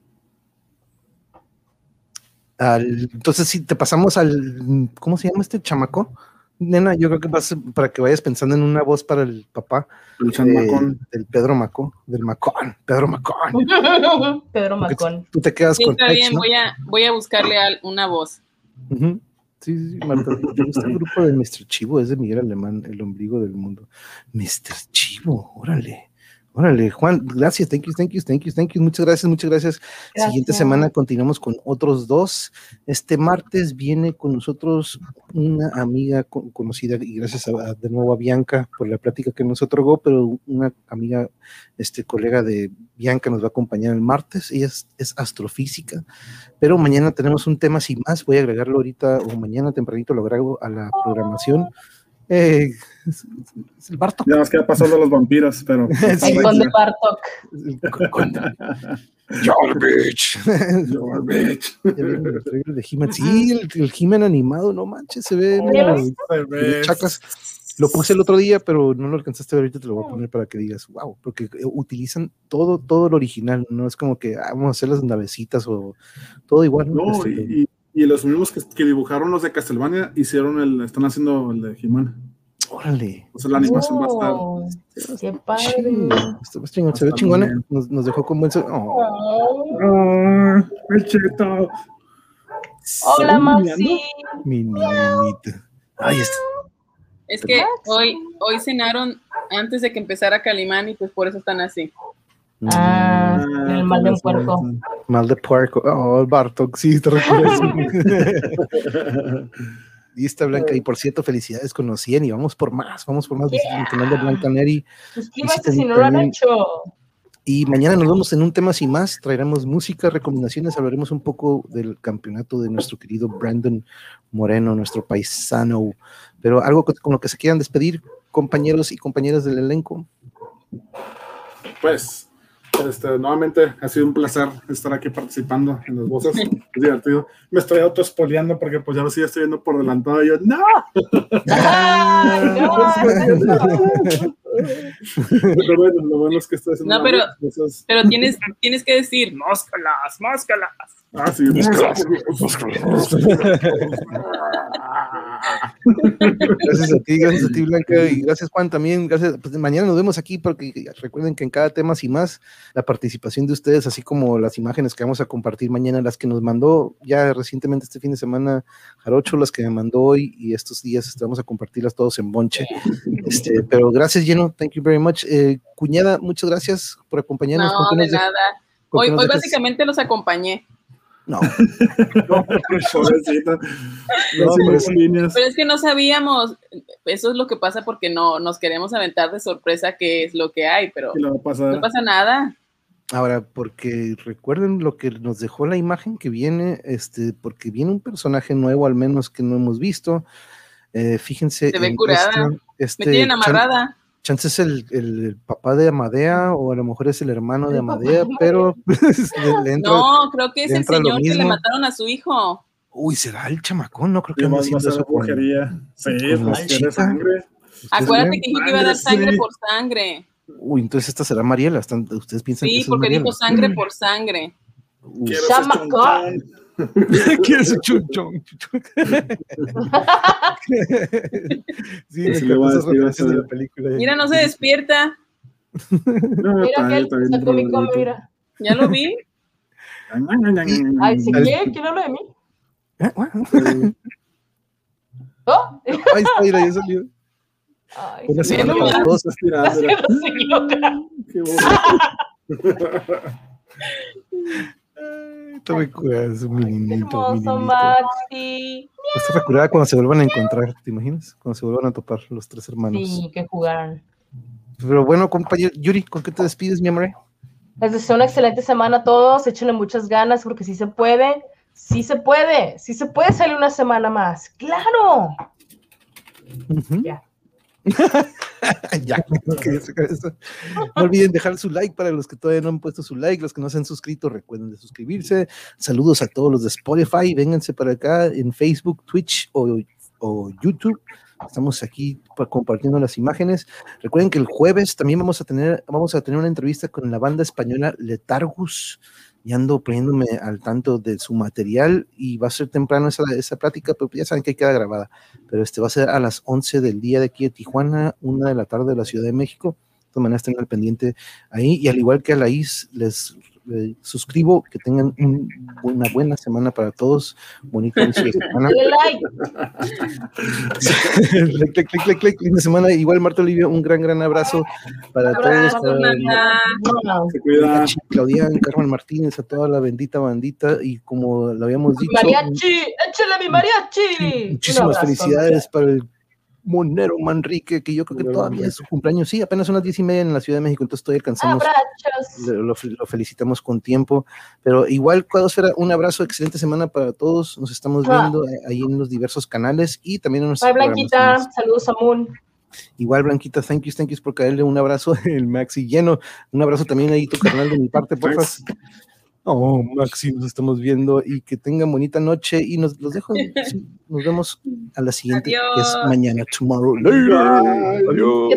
[SPEAKER 1] Al- entonces, si te pasamos al, ¿cómo se llama este chamaco? Nena, yo creo que vas para que vayas pensando en una voz para el papá
[SPEAKER 3] El
[SPEAKER 1] eh,
[SPEAKER 3] chamacón.
[SPEAKER 1] del Pedro Macón, del Macón, Pedro Macón.
[SPEAKER 5] Pedro Macón.
[SPEAKER 1] Tú te quedas
[SPEAKER 2] Sí,
[SPEAKER 1] con
[SPEAKER 2] está bien,
[SPEAKER 1] ¿no?
[SPEAKER 2] voy a, voy a buscarle al- una voz.
[SPEAKER 1] Sí, sí, sí, Marta, ¿te gusta el grupo de Mr. Chivo? Es de Miguel Alemán, el ombligo del mundo. Mr. Chivo, órale. Órale, Juan, gracias, thank you, thank you, thank you, thank you, muchas gracias, muchas gracias. Siguiente
[SPEAKER 5] Gracias.
[SPEAKER 1] semana continuamos con otros dos. Este martes viene con nosotros una amiga co- conocida y gracias a- a- de nuevo a Bianca por la plática que nos otorgó, pero una amiga, este colega de Bianca nos va a acompañar el martes. Ella es, es astrofísica, pero mañana tenemos un tema sin más. Voy a agregarlo ahorita o mañana tempranito lo agrego a la programación. Eh, es, el Bartok.
[SPEAKER 3] Ya nos queda pasando los vampiros, pero.
[SPEAKER 1] Sí,
[SPEAKER 5] El conde Bartok.
[SPEAKER 1] el co- con- Garbage.
[SPEAKER 3] Garbage.
[SPEAKER 1] Ya vieron el trailer de He-Man. Sí, el, el He-Man animado, no manches, se ve.
[SPEAKER 5] ¿Ya lo
[SPEAKER 1] muy-
[SPEAKER 5] viste?
[SPEAKER 1] muy chacas. Lo puse el otro día, pero no lo alcanzaste a ver ahorita, te lo voy a poner para que digas, wow, porque eh, utilizan todo, todo lo original, no es como que ah, vamos a hacer las navecitas o todo igual. ¿no?
[SPEAKER 3] No,
[SPEAKER 1] Este,
[SPEAKER 3] y, y- los mismos que, que dibujaron los de Castlevania hicieron el, están haciendo el de He-Man.
[SPEAKER 1] órale.
[SPEAKER 3] O sea, la animación va a estar.
[SPEAKER 5] Oh, Qué padre.
[SPEAKER 1] Está chingón, se ve
[SPEAKER 3] Está
[SPEAKER 1] chingona, nos, nos dejó con buen... oh,
[SPEAKER 5] Oh.
[SPEAKER 3] ¡Ah! ¡El cheto!
[SPEAKER 5] Hola, Maxi.
[SPEAKER 1] mi niñita. Ay, este,
[SPEAKER 2] Es que
[SPEAKER 5] Max.
[SPEAKER 2] hoy, hoy cenaron antes de que empezara Calimán y pues por eso están así.
[SPEAKER 5] Ah, el mal de un puerco.
[SPEAKER 1] Mal de puerco. Oh, Bartok, sí, te recuerdas. Lista Blanca, y por cierto, felicidades con los 100 y vamos por más, vamos por más. Visiten el canal de Blanca Neri.
[SPEAKER 5] Suscríbase si no lo han hecho.
[SPEAKER 1] Y mañana nos vemos en un tema sin más. Traeremos música, recomendaciones, hablaremos un poco del campeonato de nuestro querido Brandon Moreno, nuestro paisano. Pero algo con con lo que se quieran despedir, compañeros y compañeras del elenco.
[SPEAKER 3] Pues, este, nuevamente ha sido un placer estar aquí participando en las voces. Es divertido. Me estoy autoespoleando porque pues ya lo sí ya estoy viendo por adelantado y yo, ¡No!
[SPEAKER 5] Ay, no.
[SPEAKER 3] Pero bueno, lo bueno es que estoy haciendo
[SPEAKER 2] No, pero-
[SPEAKER 3] cosas.
[SPEAKER 2] Pero tienes, tienes que decir, máscalas, máscalas.
[SPEAKER 3] Ah, sí.
[SPEAKER 1] Gracias a ti, gracias a ti, Blanca, y gracias, Juan, también. Gracias. Pues mañana nos vemos aquí porque recuerden que en cada tema y más, la participación de ustedes, así como las imágenes que vamos a compartir mañana, las que nos mandó ya recientemente este fin de semana Jarocho, las que me mandó hoy y estos días este, vamos a compartirlas todos en Bonche. Este, pero gracias, Lleno, thank you very much. Eh, cuñada, muchas gracias por acompañarnos.
[SPEAKER 4] No,
[SPEAKER 1] ¿Con qué
[SPEAKER 4] de nada. Hoy, básicamente los acompañé.
[SPEAKER 1] No. No, pero
[SPEAKER 3] no
[SPEAKER 1] es-
[SPEAKER 3] son líneas.
[SPEAKER 4] Pero es que no sabíamos, eso es lo que pasa porque no nos queremos aventar de sorpresa qué es lo que hay, pero no pasa nada.
[SPEAKER 1] Ahora, porque recuerden lo que nos dejó la imagen que viene, este, porque viene un personaje nuevo, al menos que no hemos visto. Eh, fíjense.
[SPEAKER 4] Se ve curada.
[SPEAKER 1] este
[SPEAKER 4] Me tienen
[SPEAKER 1] chan-
[SPEAKER 4] amarrada.
[SPEAKER 1] Chance es el, el- papá de Amadea, o a lo mejor es el hermano de Amadea,
[SPEAKER 5] de
[SPEAKER 1] pero le, le entra.
[SPEAKER 4] No, creo que es el señor que le mataron a su hijo.
[SPEAKER 1] Uy, será el chamacón, no creo que
[SPEAKER 3] ¿Qué
[SPEAKER 1] ande
[SPEAKER 3] más va a
[SPEAKER 1] haciendo eso con-
[SPEAKER 3] brujería? Sí,
[SPEAKER 1] con
[SPEAKER 3] pues sangre.
[SPEAKER 1] ¿Ustedes
[SPEAKER 4] Acuérdate que dijo que iba a dar
[SPEAKER 3] Sangre, sí.
[SPEAKER 4] por sangre.
[SPEAKER 1] Uy, entonces esta será Mariela. ¿Ustedes piensan que
[SPEAKER 4] Sí,
[SPEAKER 1] esa es
[SPEAKER 4] porque
[SPEAKER 1] Mariela?
[SPEAKER 4] dijo sangre por sangre.
[SPEAKER 5] Chamacón.
[SPEAKER 1] de la película.
[SPEAKER 4] Mira, no se despierta.
[SPEAKER 3] No,
[SPEAKER 5] Mira que él sacó mi mira.
[SPEAKER 4] Ya lo vi.
[SPEAKER 5] Ay, ¿sí
[SPEAKER 1] El-
[SPEAKER 5] qué? ¿Quién habla de mí?
[SPEAKER 1] Ah, bueno.
[SPEAKER 5] ¿Oh?
[SPEAKER 1] Ahí está, mira, ya salió.
[SPEAKER 5] Ay,
[SPEAKER 1] semana
[SPEAKER 4] no,
[SPEAKER 1] para
[SPEAKER 4] no.
[SPEAKER 1] todos.
[SPEAKER 5] No.
[SPEAKER 3] Qué bueno.
[SPEAKER 1] Está muy curada, es un
[SPEAKER 5] Hermoso,
[SPEAKER 1] meninito.
[SPEAKER 5] Maxi.
[SPEAKER 1] Está recurada cuando se vuelvan a encontrar, ¿te imaginas? Cuando se vuelvan a topar los tres hermanos.
[SPEAKER 5] Sí, que jugaran.
[SPEAKER 1] Pero bueno, compañero Yuri, ¿con qué te despides, mi amor?
[SPEAKER 5] Les deseo una excelente semana a todos. Échenle muchas ganas porque sí se puede. Sí se puede. Sí se puede salir una semana más. ¡Claro! Ya.
[SPEAKER 1] ya, no olviden dejar su like para los que todavía no han puesto su like, los que no se han suscrito, recuerden de suscribirse. Saludos a todos los de Spotify, vénganse para acá en Facebook, Twitch o, o YouTube. Estamos aquí pa- compartiendo las imágenes. Recuerden que el jueves también vamos a tener, vamos a tener una entrevista con la banda española Letargus. Y ando poniéndome al tanto de su material y va a ser temprano esa, esa plática, pero ya saben que queda grabada pero este va a ser a las 11 del día de aquí de Tijuana, una de la tarde de la Ciudad de México. De todas al pendiente ahí. Y al igual que a la IS, les eh, suscribo que tengan un- una buena semana para todos. Bonito inicio de semana.
[SPEAKER 5] Dale like.
[SPEAKER 1] clic, clic, clic, clic, clic, fin de semana. Igual, Marta Olivia, un gran, gran abrazo para todos. Para
[SPEAKER 3] Se cuida.
[SPEAKER 1] Claudián, Carmen Martínez, a toda la bendita bandita. Y como lo habíamos dicho,
[SPEAKER 5] mariachi. Échale mi mariachi.
[SPEAKER 1] Muchísimas
[SPEAKER 5] abrazo.
[SPEAKER 1] felicidades para el Monero Manrique, que yo creo que
[SPEAKER 3] Monero
[SPEAKER 1] todavía
[SPEAKER 3] Manrique.
[SPEAKER 1] es su cumpleaños. Sí, apenas son las diez y media en la Ciudad de México, entonces todavía alcanzamos,
[SPEAKER 5] Abrazos.
[SPEAKER 1] lo, lo- lo felicitamos con tiempo. Pero igual, Cuadrosfera, un abrazo, excelente semana para todos. Nos estamos
[SPEAKER 5] Ah.
[SPEAKER 1] viendo eh, ahí en los diversos canales y también en nuestras
[SPEAKER 5] Bye, Blanquita. Saludos a Moon.
[SPEAKER 1] Igual, Blanquita, thank you, thank you por caerle un abrazo, el Maxi lleno. Un abrazo también ahí, tu carnal de mi parte, porfa. Oh, Maxi, nos estamos viendo y que tengan bonita noche y nos los dejo. sí, nos vemos a la siguiente, que es mañana, tomorrow. Adiós.